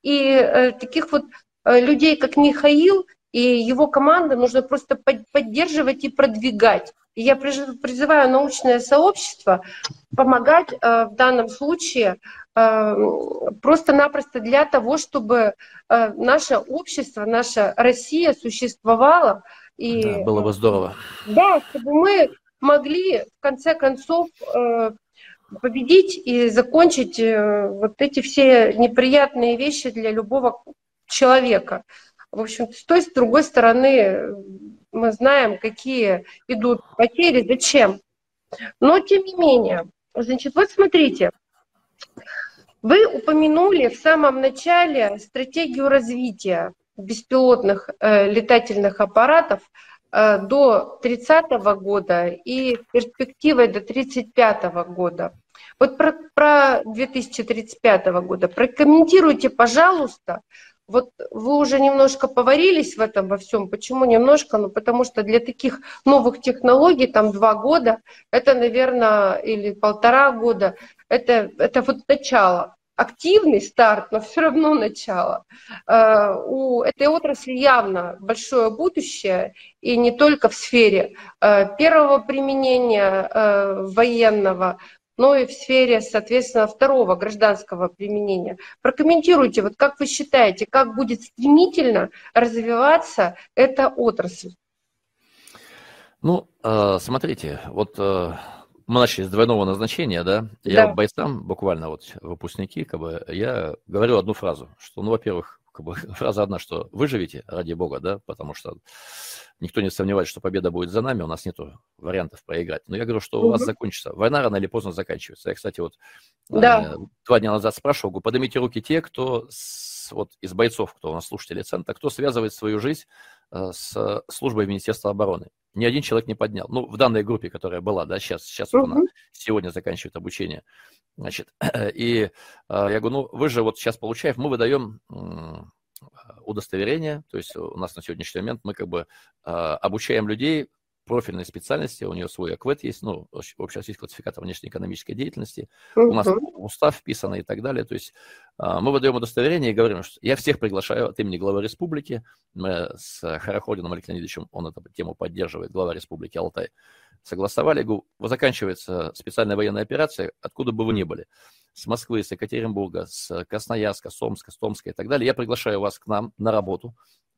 И э, таких вот э, людей, как Михаил и его команда, нужно просто поддерживать и продвигать. И я призываю научное сообщество помогать э, в данном случае э, просто-напросто для того, чтобы э, наше общество, наша Россия существовала. И, да, было бы здорово. Да, чтобы мы могли в конце концов победить и закончить вот эти все неприятные вещи для любого человека. В общем, с той, с другой стороны, мы знаем, какие идут потери, зачем. Но тем не менее, значит, вот смотрите, вы упомянули в самом начале стратегию развития беспилотных э, летательных аппаратов э, до 30 года и перспективой до 35 года. Вот про, про 2035 года прокомментируйте, пожалуйста, вот вы уже немножко поварились в этом во всем. Почему немножко? Ну, потому что для таких новых технологий там два года, это, наверное, или полтора года, это, это вот начало. Активный старт, но все равно начало. Э, у этой отрасли явно большое будущее, и не только в сфере э, первого применения э, военного, но и в сфере, соответственно, второго гражданского применения. Прокомментируйте, вот как вы считаете, как будет стремительно развиваться эта отрасль? Ну, э, смотрите, вот э, мы начали с двойного назначения, да? Я да. бойцам, буквально вот выпускники, как бы, я говорю одну фразу, что, ну, во-первых, как бы, (laughs) фраза одна, что выживите, ради бога, да, потому что никто не сомневается, что победа будет за нами, у нас нет вариантов проиграть. Но я говорю, что у вас закончится. Война рано или поздно заканчивается. Я, кстати, вот да. э, два дня назад спрашивал, говорю, поднимите руки те, кто с, вот из бойцов, кто у нас слушатели центра, кто связывает свою жизнь с службой Министерства обороны. Ни один человек не поднял. Ну, в данной группе, которая была, да, сейчас, сейчас угу. она сегодня заканчивает обучение. Значит, (clears throat) и э, я говорю, ну, вы же вот сейчас получаете, мы выдаем удостоверение, то есть у нас на сегодняшний момент мы как бы а, обучаем людей профильной специальности, у нее свой АКВЭД есть, ну, общероссийский классификатор внешнеэкономической деятельности, у нас устав вписан и так далее, то есть а, мы выдаем удостоверение и говорим, что я всех приглашаю от имени главы республики, мы с Хараходином Алексеем Леонидовичем, он эту тему поддерживает, глава республики Алтай, согласовали, говорю, заканчивается специальная военная операция, откуда бы вы ни были, с Москвы, с Екатеринбурга, с Красноярска, с Омска, с Томска и так далее, я приглашаю вас к нам на работу.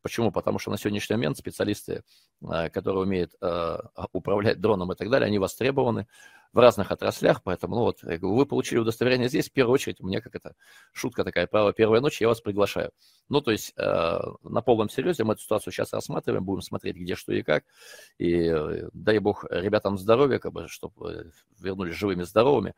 Почему? Потому что на сегодняшний момент специалисты, э, которые умеют э, управлять дроном и так далее, они востребованы в разных отраслях, поэтому, ну вот, вы получили удостоверение здесь, в первую очередь, у меня как это, шутка такая, право первой ночи, я вас приглашаю. Ну, то есть, э, на полном серьезе мы эту ситуацию сейчас рассматриваем, будем смотреть, где, что и как, и дай бог ребятам здоровья, как бы, чтобы вернулись живыми, здоровыми,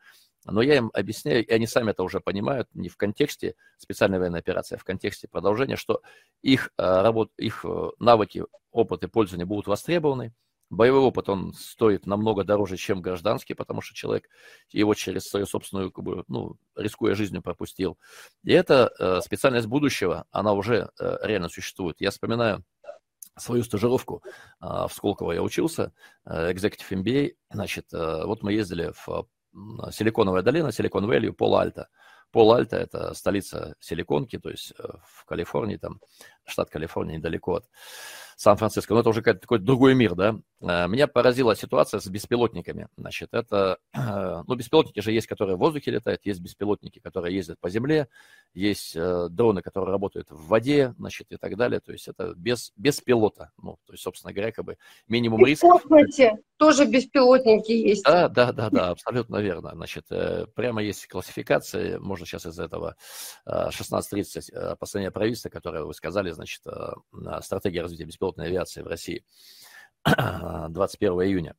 Но я им объясняю, и они сами это уже понимают, не в контексте специальной военной операции, а в контексте продолжения, что их, работ, их навыки, опыт и пользования будут востребованы, Боевой опыт, он стоит намного дороже, чем гражданский, потому что человек его через свою собственную, как бы, ну, рискуя жизнью, пропустил. И эта э, специальность будущего, она уже э, реально существует. Я вспоминаю свою стажировку э, в Сколково я учился, э, Executive MBA, значит, э, вот мы ездили в э, Силиконовая долина, Силикон Вэлью, Пол-Альто. Пол-Альто – это столица Силиконки, то есть э, в Калифорнии, там, штат Калифорния недалеко от Сан-Франциско. Но это уже какой-то другой мир, да. Э, меня поразила ситуация с беспилотниками. Значит, это, ну, беспилотники же есть, которые в воздухе летают, есть беспилотники, которые ездят по земле, есть э, дроны, которые работают в воде, значит, и так далее. То есть это без, без пилота. Ну, то есть, собственно говоря, как бы минимум риска. В космосе тоже беспилотники есть. Да, да, да, да, абсолютно верно. Значит, э, прямо есть классификация, можно сейчас из этого 16.30 последнее правительство, которое вы сказали, значит, стратегия развития беспилотной авиации в России. (clears throat) 21 июня,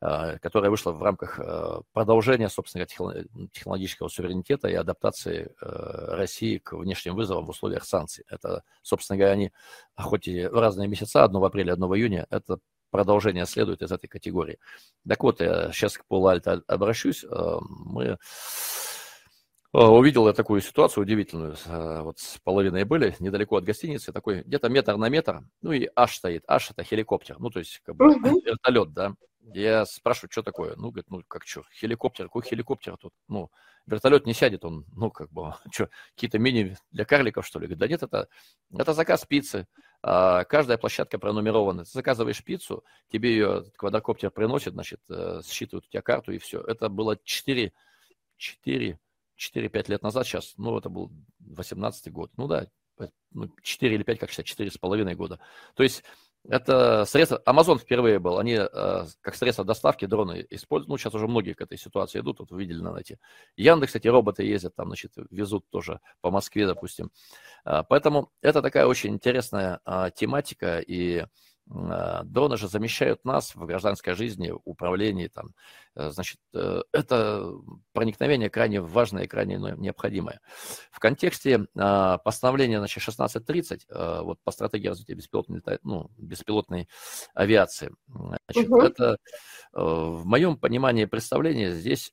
э, которая вышла в рамках э, продолжения, собственно технологического суверенитета и адаптации э, России к внешним вызовам в условиях санкций. Это, собственно говоря, они, хоть и в разные месяца, одно в апреле, одно в июне, это продолжение следует из этой категории. Так вот, я сейчас к Полу Альта обращусь. Мы Э, увидел я такую ситуацию удивительную. Э, вот с половиной были, недалеко от гостиницы, такой где-то метр на метр, ну и аж стоит. Аж это хеликоптер, ну то есть как бы вертолет, да. Я спрашиваю, что такое? Ну, говорит, ну как что, хеликоптер, какой хеликоптер тут? Ну, вертолет не сядет, он, ну как бы, (laughs) что, какие-то мини для карликов, что ли? Говорит, да нет, это, это заказ пиццы. А, каждая площадка пронумерована. Ты заказываешь пиццу, тебе ее квадрокоптер приносит, значит, э, считывают у тебя карту и все. Это было 4, 4 4-5 лет назад, сейчас, ну, это был 18 год, ну да, 4 ну, или 5, как считать, 4,5 года. То есть это средство, Amazon впервые был, они э, как средство доставки дроны используют, ну, сейчас уже многие к этой ситуации идут, вот вы видели на эти. Яндекс, кстати, роботы ездят там, значит, везут тоже по Москве, допустим. Э, поэтому это такая очень интересная э, тематика, и а, дроны же замещают нас в гражданской жизни, управлении. Там. Э, значит, э, это проникновение крайне важное и крайне необходимое. В контексте а, постановления значит, 1630 э, вот, по стратегии развития беспилотной, ну, беспилотной авиации, значит, угу. это в моем понимании представления здесь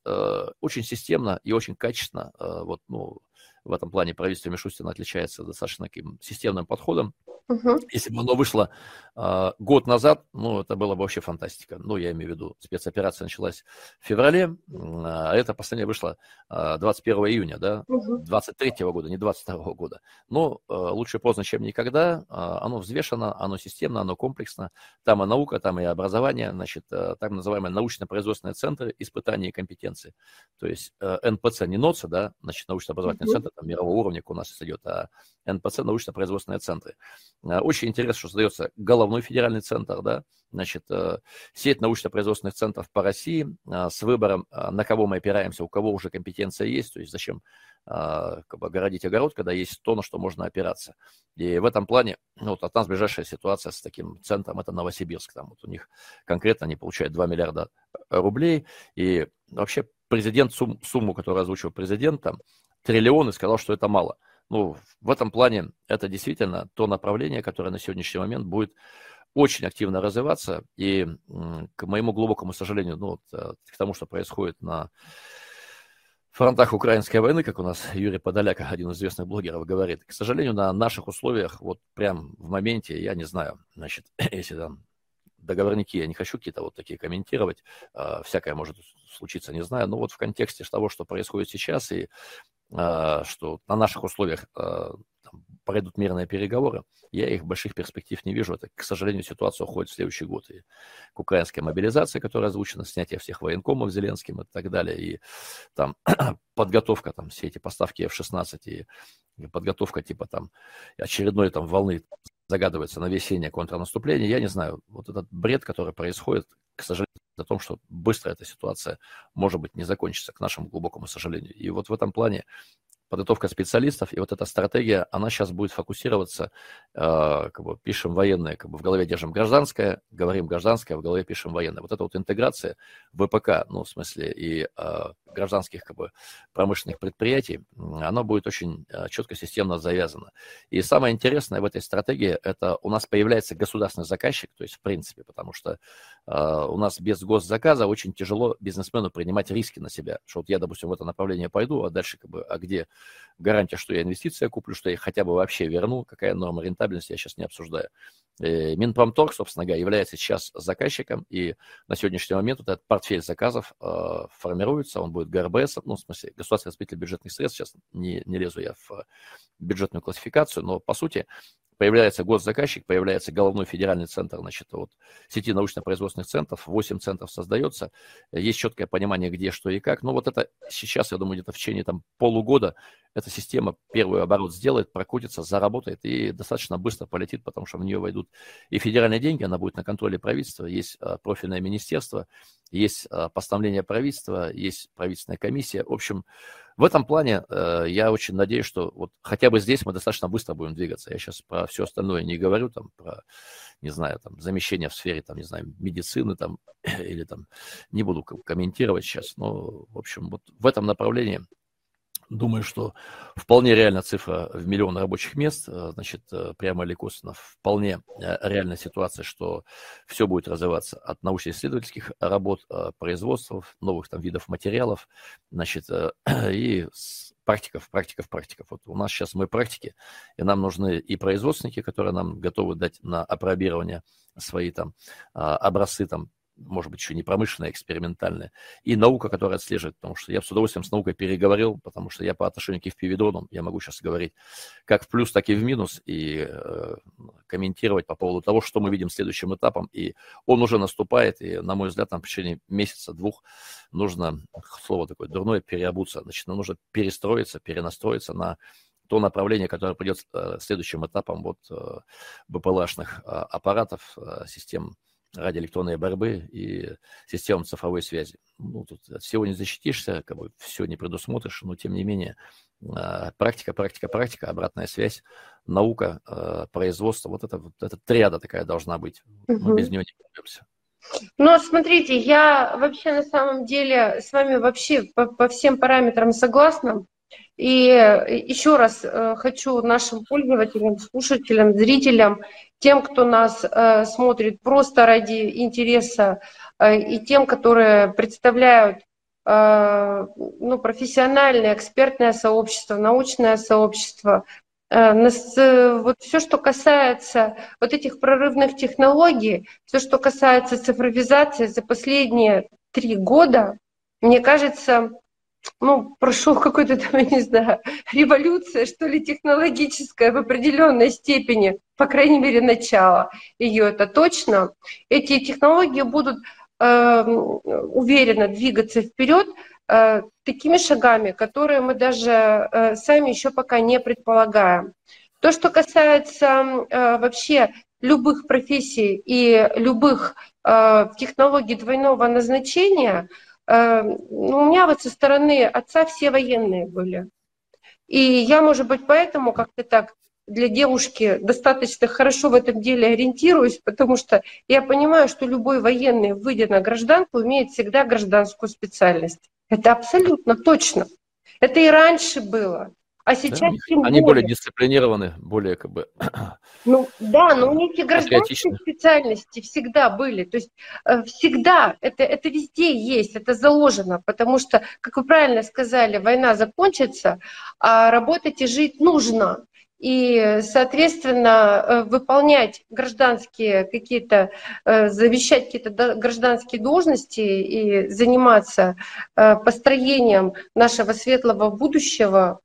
очень системно и очень качественно вот, ну, в этом плане правительство Мишустина отличается достаточно таким системным подходом. Угу. Если бы оно вышло э, год назад, ну, это было бы вообще фантастика. Ну, я имею в виду, спецоперация началась в феврале, а это последнее вышло э, 21 июня, да, угу. 23 года, не 22 года. Но э, лучше поздно, чем никогда. Оно взвешено, оно системно, оно комплексно. Там и наука, там и образование, значит, так называемые научно-производственные центры испытаний и компетенции. То есть НПЦ, не НОЦа, да, значит, научно-образовательный угу. центр там, мирового уровня у нас идет, а НПЦ научно-производственные центры. Очень интересно, что создается головной федеральный центр, да, значит, э, сеть научно-производственных центров по России э, с выбором, на кого мы опираемся, у кого уже компетенция есть, то есть зачем как бы огородить огород, когда есть то, на что можно опираться. И в этом плане, ну, вот от нас ближайшая ситуация с таким центром, это Новосибирск, там вот у них конкретно они получают 2 миллиарда рублей, и вообще президент, сум, сумму, которую озвучил президент, там, триллион, и сказал, что это мало ну, в этом плане это действительно то направление, которое на сегодняшний момент будет очень активно развиваться. И к моему глубокому сожалению, ну, э, к тому, что происходит на фронтах украинской войны, как у нас Юрий Подоляк, один из известных блогеров, говорит, к сожалению, на наших условиях, вот прям в моменте, я не знаю, значит, (clears throat) если там договорники, я не хочу какие-то вот такие комментировать, э, всякое может случиться, не знаю, но вот в контексте того, что происходит сейчас, и а, что на наших условиях а, пройдут мирные переговоры, я их больших перспектив не вижу. Это, к сожалению, ситуация уходит в следующий год. И к украинской мобилизации, которая озвучена, снятие всех военкомов Зеленским и так далее, и там (clears throat) подготовка, там все эти поставки F-16 и, и подготовка типа там очередной там волны загадывается на весеннее контрнаступление. Я не знаю, вот этот бред, который происходит, к сожалению, о том, что быстро эта ситуация, может быть, не закончится, к нашему глубокому сожалению. И вот в этом плане подготовка специалистов, и вот эта стратегия, она сейчас будет фокусироваться, э, как бы пишем военное, как бы в голове держим гражданское, говорим гражданское, в голове пишем военное. Вот эта вот интеграция ВПК, ну, в смысле, и э, гражданских как бы промышленных предприятий, она будет очень э, четко, системно завязана. И самое интересное в этой стратегии, это у нас появляется государственный заказчик, то есть в принципе, потому что у нас без госзаказа очень тяжело бизнесмену принимать риски на себя, что вот я, допустим, в это направление пойду, а дальше как бы, а где гарантия, что я инвестиция куплю, что я хотя бы вообще верну, какая норма рентабельности, я сейчас не обсуждаю. Э, Минпромторг, собственно говоря, является сейчас заказчиком, и на сегодняшний момент вот этот портфель заказов э, формируется, он будет ГРБС, ну, в смысле, государственный распределитель бюджетных средств, сейчас не, не лезу я в бюджетную классификацию, но, по сути, появляется госзаказчик, появляется головной федеральный центр, значит, вот сети научно-производственных центров, 8 центров создается, есть четкое понимание, где, что и как. Но вот это сейчас, я думаю, где-то в течение там полугода эта система первый оборот сделает, прокрутится, заработает и достаточно быстро полетит, потому что в нее войдут и федеральные деньги, она будет на контроле правительства, есть а, профильное министерство, есть а, постановление правительства, есть правительственная комиссия. В общем, в этом плане э, я очень надеюсь, что вот хотя бы здесь мы достаточно быстро будем двигаться. Я сейчас про все остальное не говорю, там, про, не знаю, там, замещение в сфере, там, не знаю, медицины, там, (clears throat) или там, не буду комментировать сейчас, но, в общем, вот в этом направлении Думаю, что вполне реальна цифра в миллион рабочих мест, э, значит, э, прямо или косвенно, вполне э, реальная ситуация, что все будет развиваться от научно-исследовательских работ, производства, новых там видов материалов, значит, (clears throat) и практиков, практиков, практиков. Вот у нас сейчас мы практики, и нам нужны и производственники, которые нам готовы дать на опробирование свои там образцы там может быть, еще не промышленная, а экспериментальная, и наука, которая отслеживает, потому что я с удовольствием с наукой переговорил, потому что я по отношению к FPV-дронам, я могу сейчас говорить как в плюс, так и в минус, и э, комментировать по поводу того, что мы видим следующим этапом, и он уже наступает, и, на мой взгляд, там в течение месяца-двух нужно, слово такое дурное, переобуться, значит, нам нужно перестроиться, перенастроиться на то направление, которое придет э, следующим этапом вот э, БПЛАшных э, аппаратов, систем радиоэлектронной борьбы и системам цифровой связи. Ну, тут от всего не защитишься, как бы все не предусмотришь, но тем не менее а, практика, практика, практика, обратная связь, наука, а, производство, вот это вот эта триада такая должна быть. Мы без нее не пройдемся. Ну, смотрите, я вообще на самом деле с вами вообще по, по всем параметрам согласна. И э, еще раз э, хочу нашим пользователям, слушателям, зрителям, тем, кто нас э, смотрит просто ради интереса, и тем, которые представляют ну, профессиональное, экспертное сообщество, научное сообщество, вот все, что касается вот этих прорывных технологий, все, что касается цифровизации за последние три года, мне кажется, ну, прошел какой-то там, (laughs) я не знаю, революция, что ли, технологическая в определенной степени, по крайней мере, начало ее это точно. Эти технологии будут э, уверенно двигаться вперед э, такими шагами, которые мы даже э, сами еще пока не предполагаем. То, что касается э, вообще любых профессий и любых э, технологий двойного назначения, ну, у меня вот со стороны отца все военные были. И я, может быть, поэтому как-то так для девушки достаточно хорошо в этом деле ориентируюсь, потому что я понимаю, что любой военный, выйдя на гражданку, имеет всегда гражданскую специальность. Это абсолютно точно. Это и раньше было. А сейчас да, тем Они более. более дисциплинированы, более как бы... (clears throat) Ну да, но у них и гражданские специальности всегда были. То есть э, всегда, это, это везде есть, это заложено, потому что, как вы правильно сказали, война закончится, а работать и жить нужно. И, соответственно, э, выполнять гражданские какие-то, э, завещать какие-то гражданские должности и заниматься построением нашего светлого будущего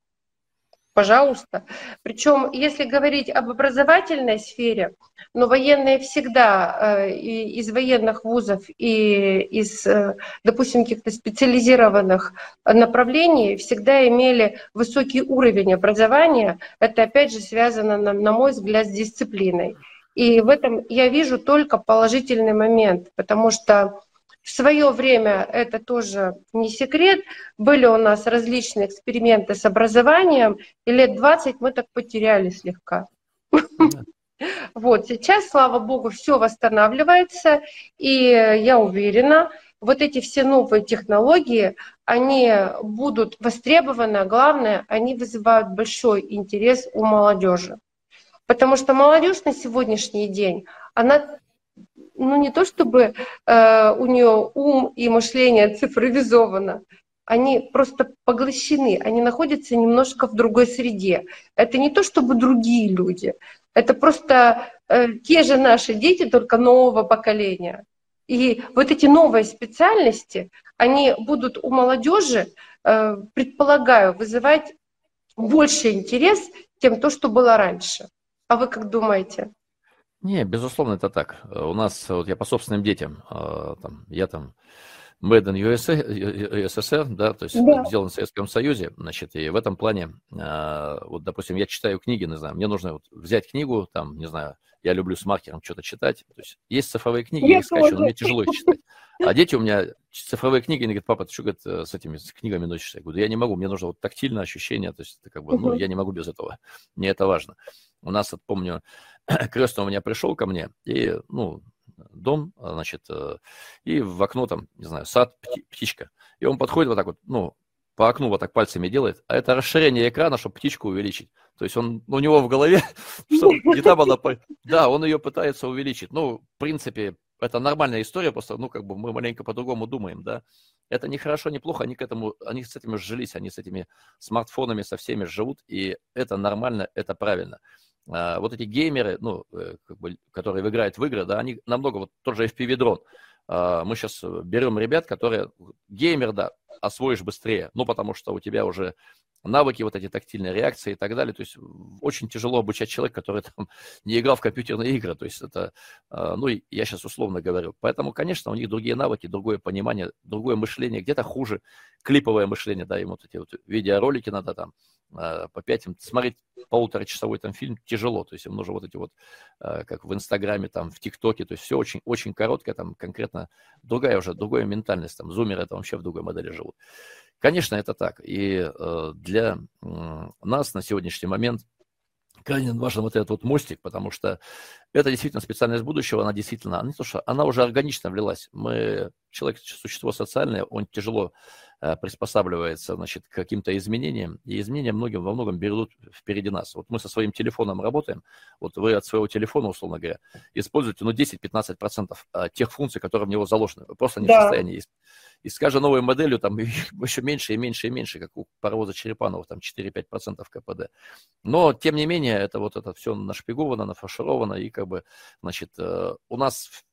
пожалуйста. Причем, если говорить об образовательной сфере, но военные всегда э, из военных вузов и из, э, допустим, каких-то специализированных направлений всегда имели высокий уровень образования. Это, опять же, связано, на мой взгляд, с дисциплиной. И в этом я вижу только положительный момент, потому что В свое время это тоже не секрет. Были у нас различные эксперименты с образованием, и лет 20 мы так потеряли слегка. (laughs) Вот сейчас, слава богу, все восстанавливается, и я уверена, вот эти все новые технологии, они будут востребованы, а главное, они вызывают большой интерес у молодежи. Потому что молодежь на сегодняшний день, она ну не то чтобы э, у нее ум и мышление цифровизовано, они просто поглощены, они находятся немножко в другой среде. Это не то чтобы другие люди, это просто э, те же наши дети, только нового поколения. И вот эти новые специальности, они будут у молодежи, э, предполагаю, вызывать больше интерес, чем то, что было раньше. А вы как думаете? Не, безусловно, это так. У нас, вот я по собственным детям, э, там, я там Made in USA, USSR, да, то есть да. сделан в Советском Союзе, значит, и в этом плане, э, вот, допустим, я читаю книги, не знаю, мне нужно вот взять книгу, там, не знаю, я люблю с маркером что-то читать, то есть есть цифровые книги, я их скачиваю, но мне тяжело их читать. А дети у меня цифровые книги, они говорят, папа, ты что, говорит, э, с этими с книгами носишься? Я говорю, я не могу, мне нужно вот тактильное ощущение, то есть это как бы, ну, я не могу без этого, мне это важно. У нас, вот, помню, (clears throat) крестный у меня пришел ко мне, и, ну, дом, значит, э, и в окно там, не знаю, сад, птичка. И он подходит вот так вот, ну, по окну вот так пальцами делает, а это расширение экрана, чтобы птичку увеличить. То есть он, у него в голове, (laughs) что не там она, да, он ее пытается увеличить. Ну, в принципе, это нормальная история, просто, ну, как бы мы маленько по-другому думаем, да. Это не хорошо, не плохо, они к этому, они с этим сжились, они с этими смартфонами со всеми живут, и это нормально, это правильно. А, вот эти геймеры, ну, э, как бы, которые играют в игры, да, они намного, вот тот же FPV-дрон, а, мы сейчас берем ребят, которые, геймер, да, освоишь быстрее, ну, потому что у тебя уже навыки, вот эти тактильные реакции и так далее. То есть очень тяжело обучать человека, который (laughs) там не играл в компьютерные игры. То есть это, а, ну, я сейчас условно говорю. Поэтому, конечно, у них другие навыки, другое понимание, другое мышление, где-то хуже клиповое мышление, да, им вот эти вот видеоролики надо там а, по пять, смотреть полуторачасовой там фильм тяжело, то есть им нужно вот эти вот, а, как в Инстаграме, там, в ТикТоке, то есть все очень, очень короткое, там, конкретно другая уже, другая ментальность, там, зумеры это вообще в другой модели живут. Конечно, это так, и э, для нас на сегодняшний момент крайне важен вот этот вот мостик, потому что это действительно специальность будущего, она действительно, не то, что она уже органично влилась. Мы, человек, существо социальное, он тяжело Э, приспосабливается значит, к каким-то изменениям, и изменения многим, во многом берут впереди нас. Вот мы со своим телефоном работаем, вот вы от своего телефона, условно говоря, используете ну, 10-15% э, тех функций, которые в него заложены. Вы просто не да. в состоянии. И с каждой новой моделью там (laughs) еще меньше и меньше и меньше, как у паровоза Черепанова, там 4-5% КПД. Но, тем не менее, это вот это все нашпиговано, нафаршировано, и как бы, значит, э, у нас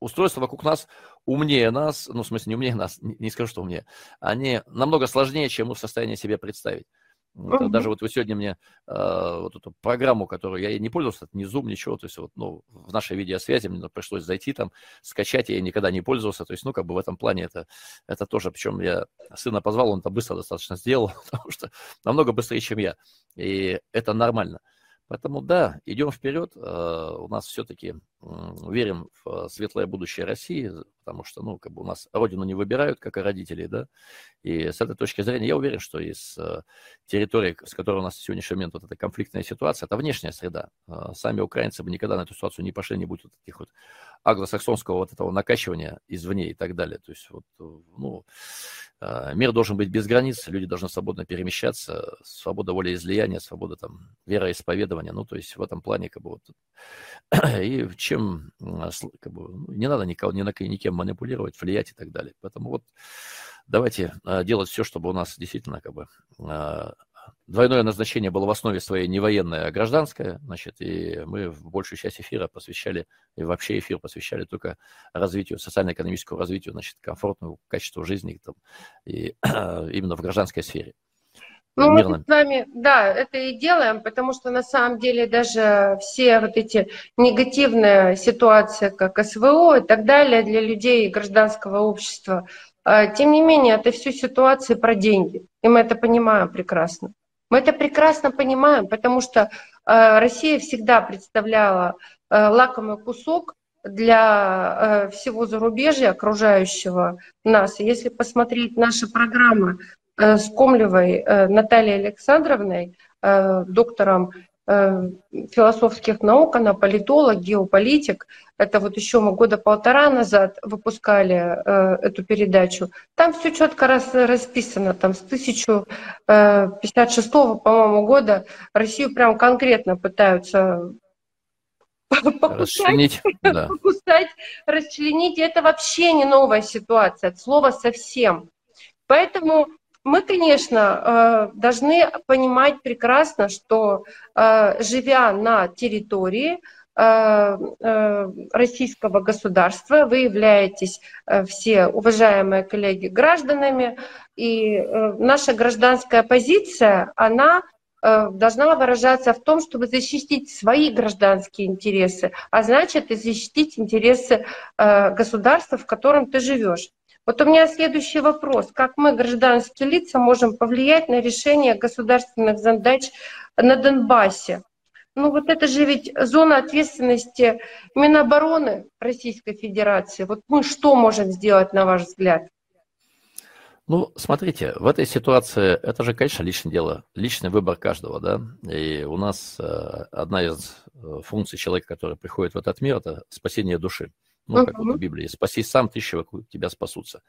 устройства вокруг нас умнее нас, ну, в смысле, не умнее нас, не, не скажу, что умнее, они намного сложнее, чем мы в состоянии себе представить. Вот, uh-huh. Даже вот вы сегодня мне э, вот эту программу, которую я не пользовался, это не Zoom, ничего, то есть вот, ну, в нашей видеосвязи мне пришлось зайти там, скачать, я никогда не пользовался, то есть, ну, как бы в этом плане это, это тоже, причем я сына позвал, он это быстро достаточно сделал, (laughs) потому что намного быстрее, чем я, и это нормально. Поэтому да, идем вперед. Э, у нас все-таки верим в светлое будущее России, потому что, ну, как бы у нас родину не выбирают, как и родители, да. И с этой точки зрения я уверен, что из э, территории, с которой у нас в сегодняшний момент вот эта конфликтная ситуация, это внешняя среда. Э, сами украинцы бы никогда на эту ситуацию не пошли, не будет вот таких вот англосаксонского вот этого накачивания извне и так далее. То есть вот, ну, а, мир должен быть без границ, люди должны свободно перемещаться, свобода волеизлияния, свобода там вероисповедования, ну, то есть в этом плане как бы вот. (clears throat) И чем, как бы, ну, не надо никого, ни на никем манипулировать, влиять и так далее. Поэтому вот давайте а, делать все, чтобы у нас действительно как бы а, Двойное назначение было в основе своей не военное, а гражданское, значит, и мы в большую часть эфира посвящали, и вообще эфир посвящали только развитию, социально-экономическому развитию, значит, комфортному качеству жизни там, и (clears throat) именно в гражданской сфере. Ну, мы с вами, да, это и делаем, потому что на самом деле даже все вот эти негативные ситуации, как СВО и так далее, для людей гражданского общества, а, тем не менее, это все ситуации про деньги, и мы это понимаем прекрасно. Мы это прекрасно понимаем, потому что а, Россия всегда представляла а, лакомый кусок для э, всего зарубежья окружающего нас. Если посмотреть наши программы э, с Комлевой э, Натальей Александровной, доктором философских наук, она политолог, геополитик. Это вот еще мы года полтора назад выпускали эту передачу. Там все четко расписано. Там с 1056, по-моему, года Россию прям конкретно пытаются (laughs) покусать, да. покусать, расчленить. Это вообще не новая ситуация, от слова совсем. Поэтому мы, конечно, э, должны понимать прекрасно, что э, живя на территории э, российского государства, вы являетесь все, уважаемые коллеги, гражданами, и наша гражданская позиция, она должна выражаться в том, чтобы защитить свои гражданские интересы, а значит и защитить интересы государства, в котором ты живешь. Вот у меня следующий вопрос. Как мы, гражданские лица, можем повлиять на решение государственных задач на Донбассе? Ну вот это же ведь зона ответственности Минобороны Российской Федерации. Вот мы что можем сделать, на ваш взгляд? Ну, смотрите, в этой ситуации это же, конечно, личное дело, личный выбор каждого, да. И у нас э, одна из э, функций человека, который приходит в этот мир, это спасение души. Ну, как uh-huh. в Библии, спаси сам, тысячи вокруг тебя спасутся.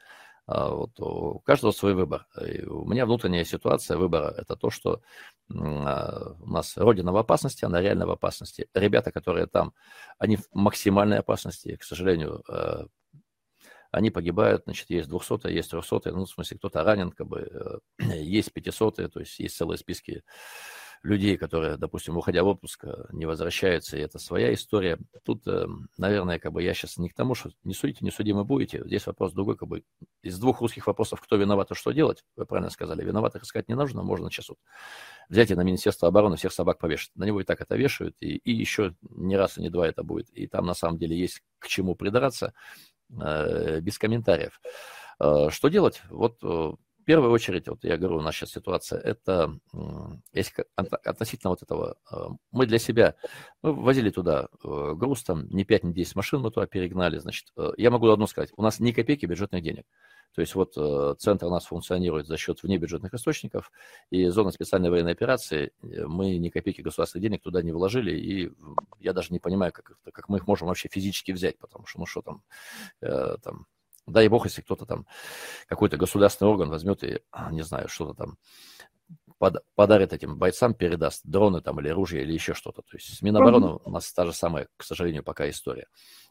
А вот у каждого свой выбор. И у меня внутренняя ситуация выбора – это то, что а, у нас Родина в опасности, она реально в опасности. Ребята, которые там, они в максимальной опасности. К сожалению, э, они погибают, значит, есть 200 есть 300 ну, в смысле, кто-то ранен, как бы, э, (clears throat) есть 500 то есть есть целые списки людей, которые, допустим, уходя в отпуск, э, не возвращаются, и это своя история. Тут, э, наверное, как бы я сейчас не к тому, что не судите, не судимы будете. Здесь вопрос другой, как бы из двух русских вопросов, кто виноват и что делать, вы правильно сказали, виноватых искать не нужно, можно сейчас вот взять и на Министерство обороны всех собак повешать. На него и так это вешают, и, и еще не раз и не два это будет. И там на самом деле есть к чему придраться. Э, без комментариев. Что делать? Вот в первую очередь, вот я говорю, у нас сейчас ситуация, это если относительно вот этого, мы для себя, мы возили туда груз, там не 5, не 10 машин мы туда перегнали, значит, я могу одно сказать, у нас ни копейки бюджетных денег. То есть вот э, центр у нас функционирует за счет внебюджетных источников, и зона специальной военной операции, э, мы ни копейки государственных денег туда не вложили, и я даже не понимаю, как, как мы их можем вообще физически взять, потому что, ну что там, э, там дай бог, если кто-то там, какой-то государственный орган возьмет и, не знаю, что-то там под, подарит этим бойцам, передаст дроны там или оружие или еще что-то. То есть с Минобороны у нас та же самая, к сожалению, пока история.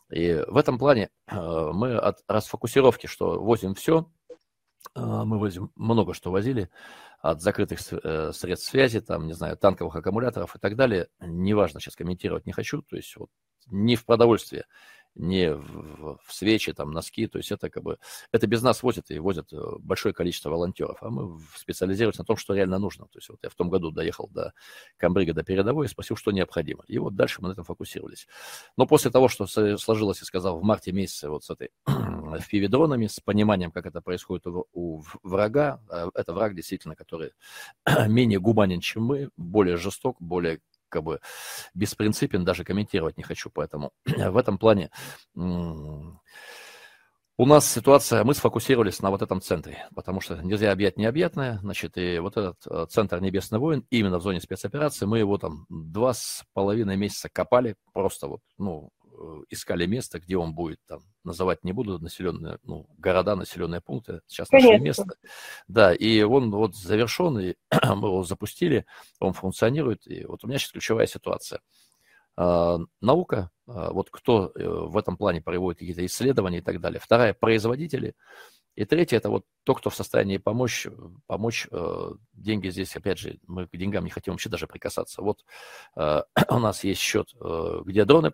И в этом плане э, мы от расфокусировки, что возим все, э, мы возим много что возили, от закрытых э, средств связи, там, не знаю, танковых аккумуляторов и так далее. Неважно, сейчас комментировать не хочу, то есть вот не в продовольствие, не в, в свечи, там, носки, то есть это как бы, это без нас возят и возят э, большое количество волонтеров, а мы специализируемся на том, что реально нужно. То есть вот я в том году доехал до Камбрига, до передовой и спросил, что необходимо. И вот дальше мы на этом фокусировались. Но после того, что сложилось, я сказал, в марте месяце вот с этой (clears throat) в дронами, с пониманием, как это происходит у, у врага, а это враг действительно, который (clears throat) менее гуманен, чем мы, более жесток, более как бы беспринципен, даже комментировать не хочу, поэтому (clears throat) в этом плане у нас ситуация, мы сфокусировались на вот этом центре, потому что нельзя объять необъятное, значит, и вот этот э, центр Небесный воин, именно в зоне спецоперации, мы его там два с половиной месяца копали, просто вот, ну, искали место, где он будет там, называть не буду, населенные, ну, города, населенные пункты, сейчас Конечно. наше место. Да, и он вот завершен, и (clears throat) мы его запустили, он функционирует, и вот у меня сейчас ключевая ситуация. А, наука, а, вот кто э, в этом плане проводит какие-то исследования и так далее. Вторая, производители – и третье, это вот то, кто в состоянии помочь, помочь э, деньги здесь, опять же, мы к деньгам не хотим вообще даже прикасаться. Вот э, (clears throat) у нас есть счет, э, где дроны,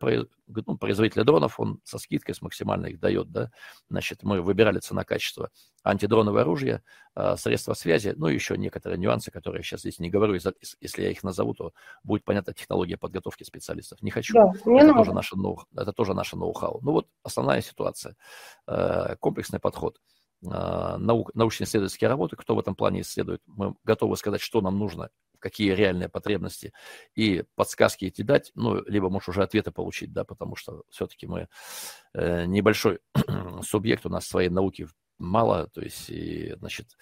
ну, производитель дронов, он со скидкой с максимальной их дает, да, значит, мы выбирали цена-качество, антидроновое оружие, э, средства связи, ну, и еще некоторые нюансы, которые я сейчас здесь не говорю, если я их назову, то будет понятна технология подготовки специалистов. Не хочу. Да, не это, тоже наше ноу, это тоже наше ноу-хау. Ну, вот основная ситуация, э, комплексный подход – наук, научно-исследовательские работы, кто в этом плане исследует. Мы готовы сказать, что нам нужно какие реальные потребности, и подсказки эти дать, ну, либо можешь уже ответы получить, да, потому что все-таки мы э, небольшой (clears throat) субъект, у нас своей науки мало, то есть, и, значит,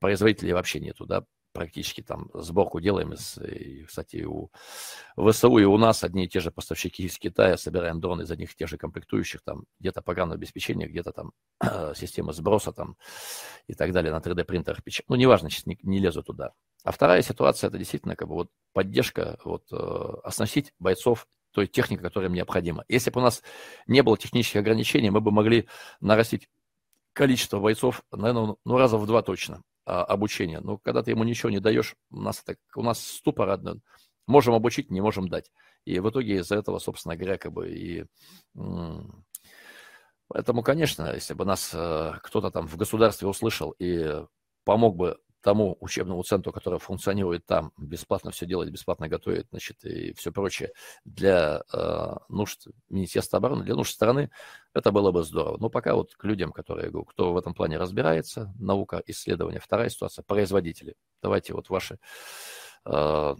производителей вообще нету, да, практически там сборку делаем. Из, и, кстати, у ВСУ и у нас одни и те же поставщики из Китая, собираем дроны из одних и тех же комплектующих, там где-то программное обеспечение, где-то там (clears throat) система сброса там и так далее на 3D принтерах печать. Ну, неважно, сейчас не, не лезу туда. А вторая ситуация, это действительно как бы вот поддержка, вот э, оснастить бойцов той техникой, которая им необходима. Если бы у нас не было технических ограничений, мы бы могли нарастить количество бойцов, наверное, ну, раза в два точно а, обучения. Но когда ты ему ничего не даешь, у нас, так, у нас ступор одно. Можем обучить, не можем дать. И в итоге из-за этого, собственно говоря, как бы и... Поэтому, конечно, если бы нас э, кто-то там в государстве услышал и помог бы тому учебному центру, который функционирует там, бесплатно все делать, бесплатно готовить, значит, и все прочее для э, нужд Министерства обороны, для нужд страны, это было бы здорово. Но пока вот к людям, которые, кто в этом плане разбирается, наука, исследования. Вторая ситуация, производители. Давайте вот ваши э,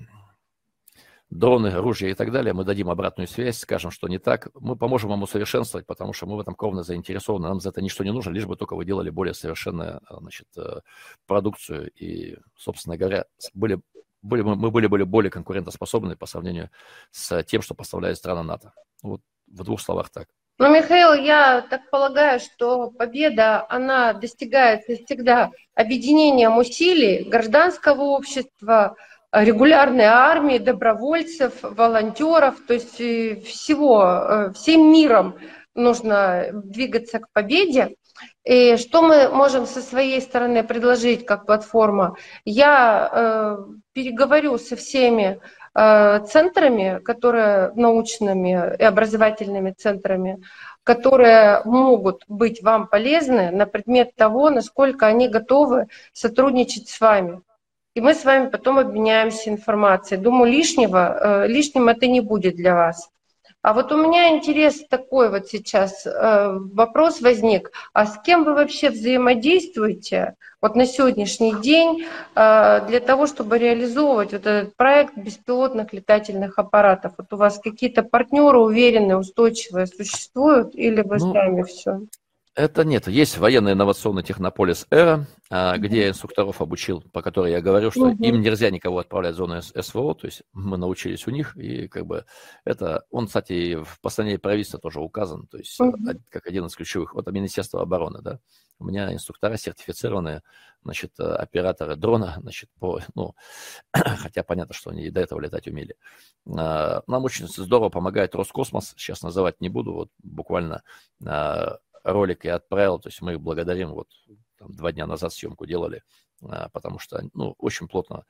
дроны, оружие и так далее, мы дадим обратную связь, скажем, что не так. Мы поможем вам усовершенствовать, потому что мы в этом кровно заинтересованы. Нам за это ничто не нужно, лишь бы только вы делали более совершенную значит, э, продукцию и, собственно говоря, были, были, мы были, были более конкурентоспособны по сравнению с тем, что поставляет страна НАТО. Вот в двух словах так. Ну, Михаил, я так полагаю, что победа, она достигается всегда объединением усилий гражданского общества, регулярной армии, добровольцев, волонтеров, то есть э, всего, э, всем миром нужно двигаться к победе. И что мы можем со своей стороны предложить как платформа? Я э, переговорю со всеми э, центрами, которые научными и образовательными центрами, которые могут быть вам полезны на предмет того, насколько они готовы сотрудничать с вами и мы с вами потом обменяемся информацией. Думаю, лишнего, э, лишним это не будет для вас. А вот у меня интерес такой вот сейчас, э, вопрос возник, а с кем вы вообще взаимодействуете вот на сегодняшний день э, для того, чтобы реализовывать вот этот проект беспилотных летательных аппаратов? Вот у вас какие-то партнеры уверенные, устойчивые существуют или вы ну, сами все? Это нет. Есть военный инновационный технополис «Эра», а, где я инструкторов обучил, по которой я говорю, что угу. им нельзя никого отправлять в зону СВО, то есть мы научились у них, и как бы это, он, кстати, в постановлении правительства тоже указан, то есть угу. как один из ключевых, вот Министерство обороны, да, у меня инструктора сертифицированные, значит, э, операторы дрона, значит, по, ну, (clears throat) хотя понятно, что они и до этого летать умели. А, нам очень здорово помогает Роскосмос, сейчас называть не буду, вот буквально а, ролик я отправил, то есть мы их благодарим, вот там, два дня назад съемку делали, а, потому что, ну, очень плотно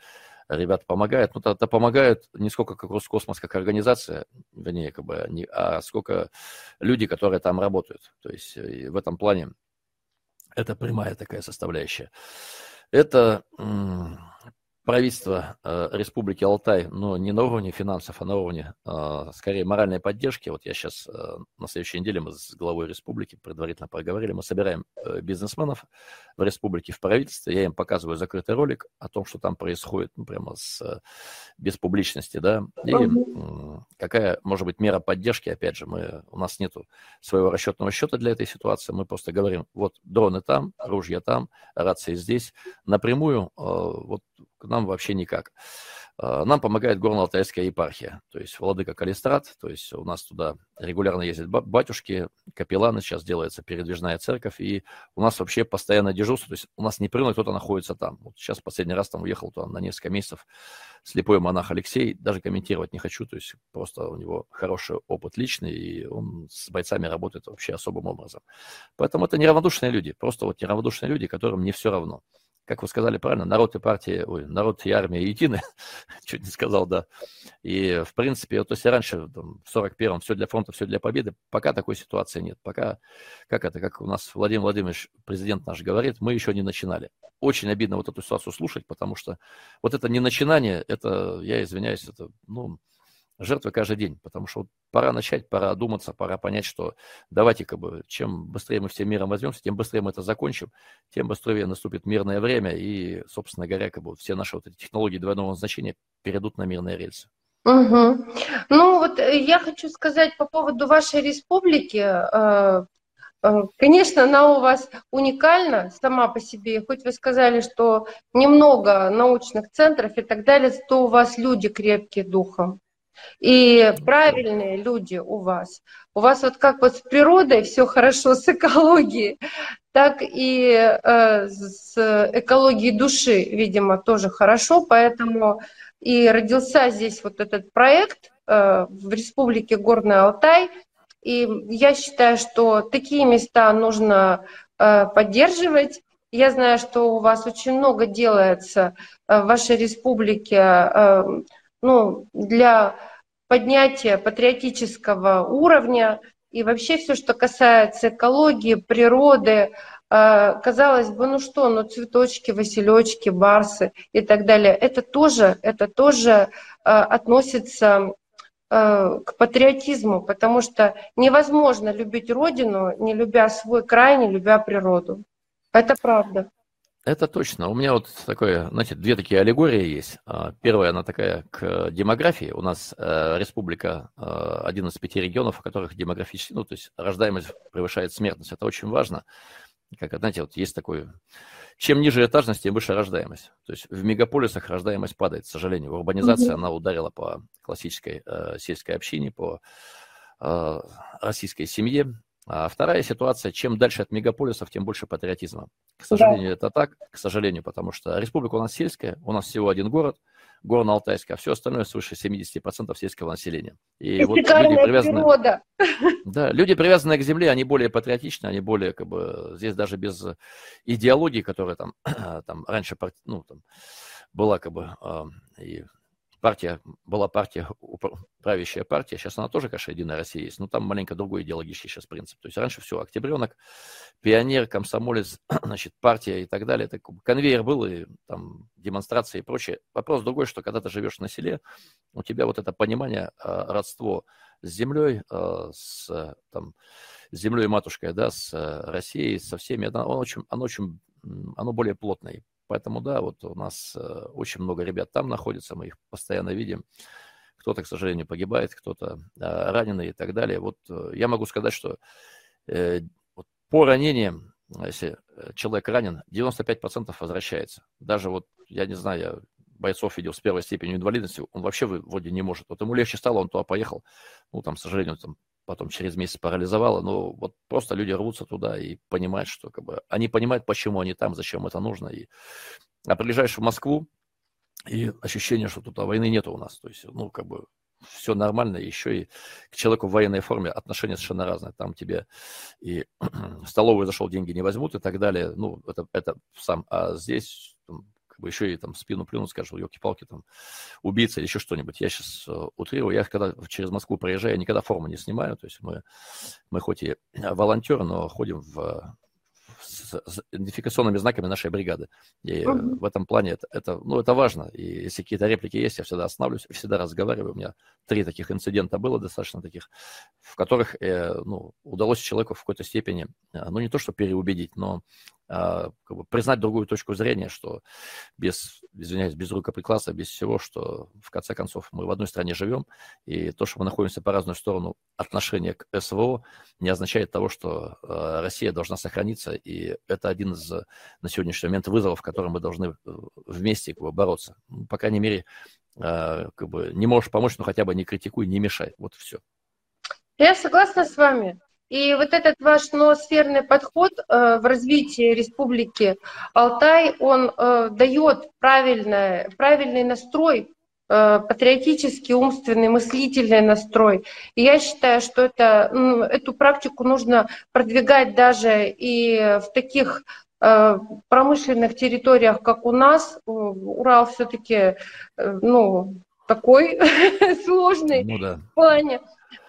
ребята помогают. Ну, это помогают не сколько как Роскосмос, как организация, вернее, как бы, не, а сколько люди, которые там работают. То есть в этом плане это прямая такая составляющая. Это правительство э, Республики Алтай, но не на уровне финансов, а на уровне, э, скорее, моральной поддержки. Вот я сейчас э, на следующей неделе мы с главой республики предварительно проговорили, мы собираем э, бизнесменов в республике, в правительстве, я им показываю закрытый ролик о том, что там происходит, ну, прямо с, э, без публичности, да, и э, какая может быть мера поддержки, опять же, мы, у нас нету своего расчетного счета для этой ситуации, мы просто говорим, вот дроны там, ружья там, рации здесь, напрямую, э, вот к нам вообще никак. А, нам помогает Горно-Алтайская епархия, то есть Владыка Калистрат, то есть у нас туда регулярно ездят батюшки, капелланы, сейчас делается передвижная церковь, и у нас вообще постоянно дежурство, то есть у нас непрерывно кто-то находится там. Вот сейчас последний раз там уехал туда на несколько месяцев слепой монах Алексей, даже комментировать не хочу, то есть просто у него хороший опыт личный, и он с бойцами работает вообще особым образом. Поэтому это неравнодушные люди, просто вот неравнодушные люди, которым не все равно как вы сказали правильно, народ и партия, ой, народ и армия едины, (laughs) чуть не сказал, да. И, в принципе, вот, то есть раньше, там, в 41-м, все для фронта, все для победы, пока такой ситуации нет. Пока, как это, как у нас Владимир Владимирович, президент наш, говорит, мы еще не начинали. Очень обидно вот эту ситуацию слушать, потому что вот это не начинание, это, я извиняюсь, это, ну, жертвы каждый день, потому что вот пора начать, пора одуматься, пора понять, что давайте как бы, чем быстрее мы всем миром возьмемся, тем быстрее мы это закончим, тем быстрее наступит мирное время, и, собственно говоря, как бы все наши вот эти технологии двойного значения перейдут на мирные рельсы. Угу. Ну вот э, я хочу сказать по поводу вашей республики. Э, э, конечно, она у вас уникальна сама по себе. Хоть вы сказали, что немного научных центров и так далее, то у вас люди крепкие духом. И правильные люди у вас. У вас вот как вот с природой все хорошо, с экологией, так и э, с экологией души, видимо, тоже хорошо. Поэтому и родился здесь вот этот проект э, в Республике Горный Алтай. И я считаю, что такие места нужно э, поддерживать. Я знаю, что у вас очень много делается э, в вашей республике э, ну, для поднятия патриотического уровня и вообще все, что касается экологии, природы, э, казалось бы, ну что, ну цветочки, василечки, барсы и так далее, это тоже, это тоже э, относится э, к патриотизму, потому что невозможно любить Родину, не любя свой край, не любя природу. Это правда. Это точно. У меня вот такое, знаете, две такие аллегории есть. А, первая, она такая к демографии. У нас э, республика э, один из пяти регионов, в которых демографически, ну, то есть рождаемость превышает смертность. Это очень важно. Как, знаете, вот есть такой, чем ниже этажность, тем выше рождаемость. То есть в мегаполисах рождаемость падает, к сожалению. Урбанизация, mm-hmm. она ударила по классической э, сельской общине, по э, российской семье. А вторая ситуация, чем дальше от мегаполисов, тем больше патриотизма. К сожалению, да. это так, к сожалению, потому что республика у нас сельская, у нас всего один город, горно-алтайский, а все остальное свыше 70% сельского населения. И, И вот люди привязаны, природа. Да, люди, привязанные к земле, они более патриотичны, они более, как бы, здесь даже без идеологии, которая там, (clears throat) там раньше, ну, там, была, как бы, и партия, была партия, правящая партия, сейчас она тоже, конечно, Единая Россия есть, но там маленько другой идеологический сейчас принцип. То есть раньше все, октябренок, пионер, комсомолец, (clears throat) значит, партия и так далее. Это конвейер был, и там демонстрации и прочее. Вопрос другой, что когда ты живешь на селе, у тебя вот это понимание, а, родство с землей, а, с, там, землей матушкой, да, с Россией, со всеми, оно очень, оно очень, оно более плотное. Поэтому, да, вот у нас э, очень много ребят там находится, мы их постоянно видим. Кто-то, к сожалению, погибает, кто-то а, раненый и так далее. Вот э, я могу сказать, что э, по ранениям, если человек ранен, 95% возвращается. Даже вот, я не знаю, я бойцов видел с первой степенью инвалидности, он вообще вроде не может. Вот ему легче стало, он туда поехал. Ну, там, к сожалению, там потом через месяц парализовало, но вот просто люди рвутся туда и понимают, что как бы они понимают, почему они там, зачем это нужно. И, а приезжаешь в Москву, и ощущение, что тут а войны нету у нас. То есть, ну, как бы все нормально, еще и к человеку в военной форме отношения совершенно разные. Там тебе и (clears throat) в столовую зашел, деньги не возьмут и так далее. Ну, это, это сам. А здесь как бы еще и там спину плюнут, скажут, елки-палки, там, убийца или еще что-нибудь. Я сейчас э, утрирую, я когда через Москву проезжаю, я никогда форму не снимаю, то есть мы, мы хоть и волонтеры, но ходим в с, с идентификационными знаками нашей бригады. И uh-huh. в этом плане это, это, ну, это важно. И если какие-то реплики есть, я всегда останавливаюсь, всегда разговариваю. У меня три таких инцидента было достаточно таких, в которых э, ну, удалось человеку в какой-то степени, э, ну не то что переубедить, но как бы признать другую точку зрения, что без, извиняюсь, без рукоприкладства, без всего, что в конце концов мы в одной стране живем, и то, что мы находимся по разную сторону отношения к СВО, не означает того, что а, Россия должна сохраниться, и это один из на сегодняшний момент вызовов, которым мы должны э, вместе как бы, бороться. Ну, по крайней мере, а, как бы не можешь помочь, но хотя бы не критикуй, не мешай. Вот все. Я согласна с вами. И вот этот ваш ноосферный подход э, в развитии республики Алтай, он э, дает правильный, правильный настрой, э, патриотический, умственный, мыслительный настрой. И я считаю, что это, эту практику нужно продвигать даже и в таких промышленных территориях, как у нас. Урал все-таки, ну, такой (laughs) сложный ну, да. в плане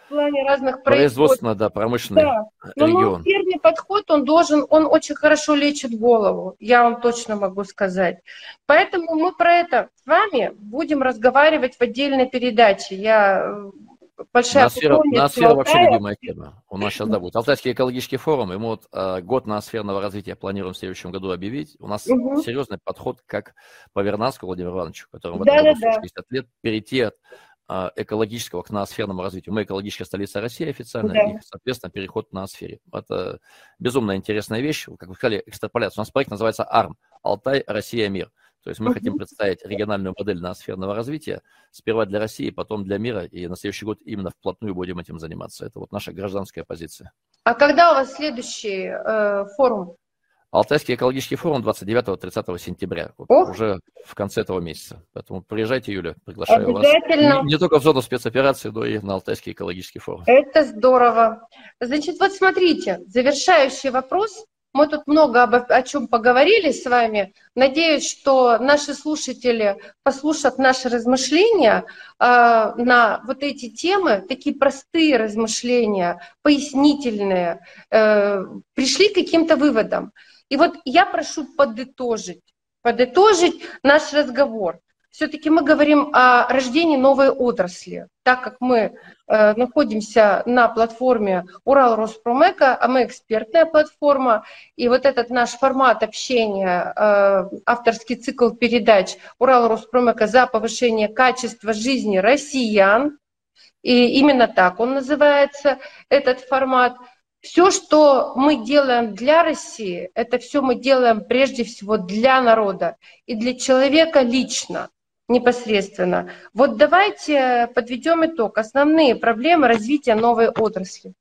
в плане разных производственно, да, промышленный да. Но регион. Но подход, он должен, он очень хорошо лечит голову, я вам точно могу сказать. Поэтому мы про это с вами будем разговаривать в отдельной передаче. Я большая Ноосфера, ноосфера вообще любимая тема. У нас сейчас, да, будет Алтайский экологический форум, и мы вот э, год ноосферного развития планируем в следующем году объявить. У нас угу. серьезный подход как по Вернадскому Владимиру Ивановичу, которому в этом да, году да, 60 да. лет, перейти от э, экологического к ноосферному развитию. Мы экологическая столица России официально, да. и, соответственно, переход на ноосфере. Это безумно интересная вещь. Как вы сказали, экстраполяция. У нас проект называется АРМ. Алтай, Россия, мир. То есть мы хотим представить региональную модель ноосферного развития, сперва для России, потом для мира, и на следующий год именно вплотную будем этим заниматься. Это вот наша гражданская позиция. А когда у вас следующий э, форум? Алтайский экологический форум 29-30 сентября, вот уже в конце этого месяца. Поэтому приезжайте, Юля, приглашаю вас. Не, не только в зону спецоперации, но и на Алтайский экологический форум. Это здорово. Значит, вот смотрите, завершающий вопрос – мы тут много об, о чем поговорили с вами. Надеюсь, что наши слушатели послушав наши размышления э, на вот эти темы, такие простые размышления, пояснительные, э, пришли к каким-то выводам. И вот я прошу подытожить, подытожить наш разговор все-таки мы говорим о рождении новой отрасли, так как мы э, находимся на платформе Урал Роспромека, а мы экспертная платформа, и вот этот наш формат общения, э, авторский цикл передач Урал Роспромека за повышение качества жизни россиян, и именно так он называется, этот формат. Все, что мы делаем для России, это все мы делаем прежде всего для народа и для человека лично непосредственно. Вот давайте подведем итог. Основные проблемы развития новой отрасли,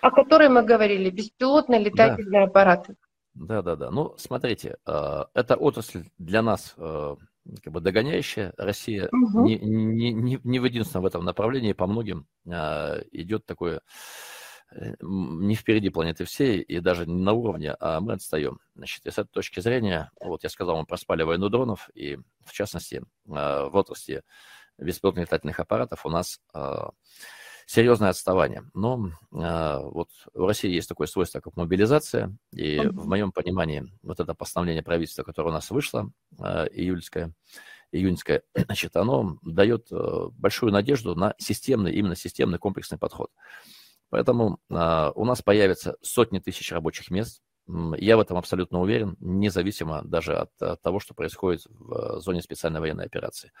о которой мы говорили, беспилотные летательные да. аппараты. Да, да, да. Ну, смотрите, э, эта отрасль для нас э, как бы догоняющая. Россия угу. не, не, не, не в единственном в этом направлении, по многим э, идет такое не впереди планеты всей и даже не на уровне, а мы отстаем. Значит, и с этой точки зрения, вот я сказал вам про спаливание дронов, и в частности э, в отрасли беспилотных летательных аппаратов у нас э, серьезное отставание. Но вот в России есть такое свойство, как мобилизация, и в моем понимании вот это постановление правительства, которое у нас вышло, июльское, июньское, (clears throat) значит, оно дает большую надежду на системный, именно системный комплексный подход. Поэтому а, у нас появятся сотни тысяч рабочих мест. Я в этом абсолютно уверен, независимо даже от, от того, что происходит в э, зоне специальной военной операции.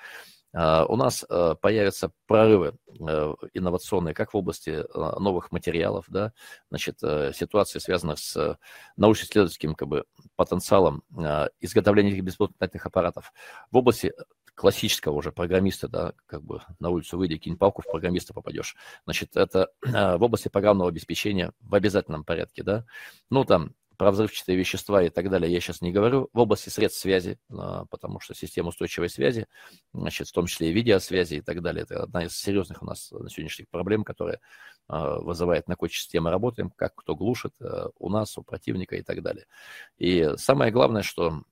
Uh, у нас uh, появятся прорывы uh, инновационные как в области новых материалов, да, значит, ситуации, связанных с научно-исследовательским как бы, потенциалом изготовления этих беспилотных аппаратов, в области классического уже программиста, да, как бы на улицу выйди, кинь палку, в программиста попадешь. Значит, это э, в области программного обеспечения в обязательном порядке, да. Ну, там, про взрывчатые вещества и так далее я сейчас не говорю. В области средств связи, а, потому что система устойчивой связи, значит, в том числе и видеосвязи и так далее, это одна из серьезных у нас на сегодняшних проблем, которая а, вызывает, на какой системе работаем, как кто глушит э, у нас, у противника и так далее. И самое главное, что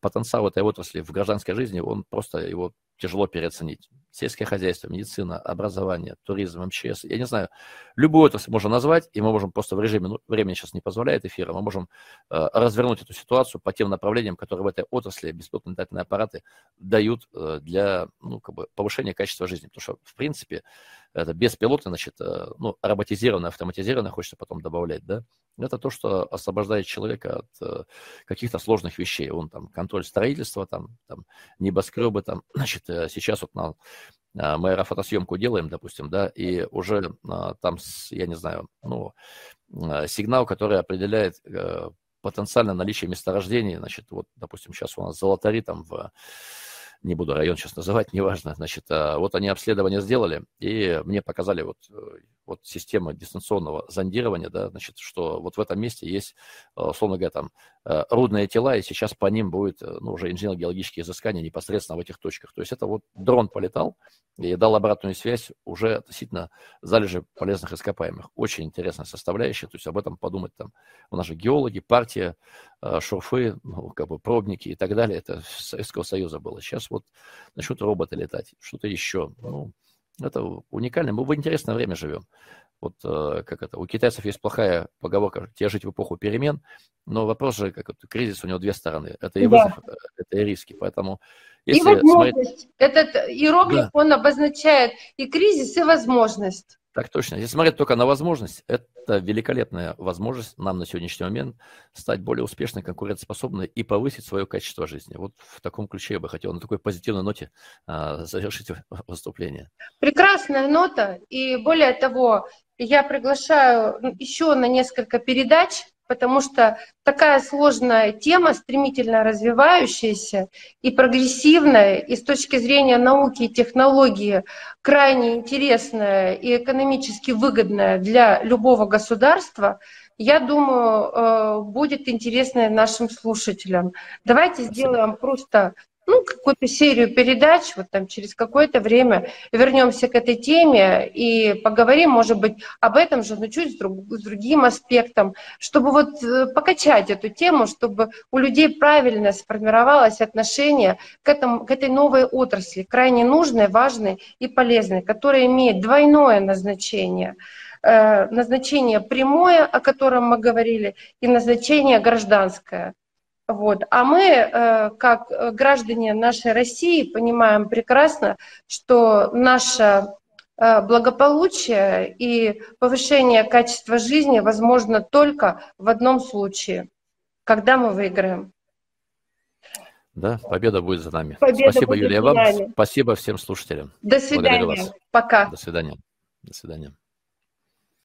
потенциал этой отрасли в гражданской жизни, он просто его тяжело переоценить. Сельское хозяйство, медицина, образование, туризм, МЧС. Я не знаю, любую отрасль можно назвать, и мы можем просто в режиме, ну, времени сейчас не позволяет эфира, мы можем э, развернуть эту ситуацию по тем направлениям, которые в этой отрасли беспилотные летательные аппараты дают э, для ну, как бы повышения качества жизни. Потому что, в принципе, это беспилотный, значит, э, ну, роботизированное, автоматизированное, хочется потом добавлять, да, это то, что освобождает человека от э, каких-то сложных вещей. Он там контроль строительства, там, там небоскребы, там, (clears throat) значит, э, сейчас вот на э, мы аэрофотосъемку делаем, допустим, да, и уже там, я не знаю, ну, сигнал, который определяет потенциально наличие месторождений, значит, вот, допустим, сейчас у нас золотари там в не буду район сейчас называть, (laughs) неважно, значит, вот они обследование сделали, и мне показали вот, вот система дистанционного зондирования, да, значит, что вот в этом месте есть, э, условно говоря, там, э, рудные тела, и сейчас по ним будет, ну, уже инженерно-геологические изыскания непосредственно в этих точках. То есть это вот дрон полетал и дал обратную связь уже относительно залежи полезных ископаемых. Очень интересная составляющая, то есть об этом подумать там. У нас же геологи, партия, шурфы, ну, как бы пробники и так далее, это Советского Союза было. Сейчас вот начнут роботы летать, что-то еще. Ну, Это уникально. Мы в интересное время живем. Вот э, как это, у китайцев есть плохая поговорка, тебе жить в эпоху перемен, но вопрос же, как это, кризис у него две стороны. Это и вызов, да. Э, это и риски. Поэтому если и возможность. Смотреть... Этот иероглиф, да. он обозначает и кризис, и возможность. Так точно. Если смотреть только на возможность, это великолепная возможность нам на сегодняшний момент стать более успешной, конкурентоспособной и повысить свое качество жизни. Вот в таком ключе я бы хотел на такой позитивной ноте а, завершить (laughs) выступление. Прекрасная нота. И более того, я приглашаю еще на несколько передач потому что такая сложная тема, стремительно развивающаяся и прогрессивная, и с точки зрения науки и технологии крайне интересная и экономически выгодная для любого государства, я думаю, э, будет интересная нашим слушателям. Давайте сделаем просто ну, какую-то серию передач, вот там через какое-то время вернемся к этой теме и поговорим, может быть, об этом же, но чуть с, друг, с другим аспектом, чтобы вот э, покачать эту тему, чтобы у людей правильно сформировалось отношение к, этому, к этой новой отрасли, крайне нужной, важной и полезной, которая имеет двойное назначение э, назначение прямое, о котором мы говорили, и назначение гражданское. Вот. А мы, э, как граждане нашей России, понимаем прекрасно, что наше э, благополучие и повышение качества жизни возможно только в одном случае, когда мы выиграем. Да, победа будет за нами. Победа Спасибо, Юлия, вам. Спасибо всем слушателям. До свидания. Пока. До свидания. До свидания.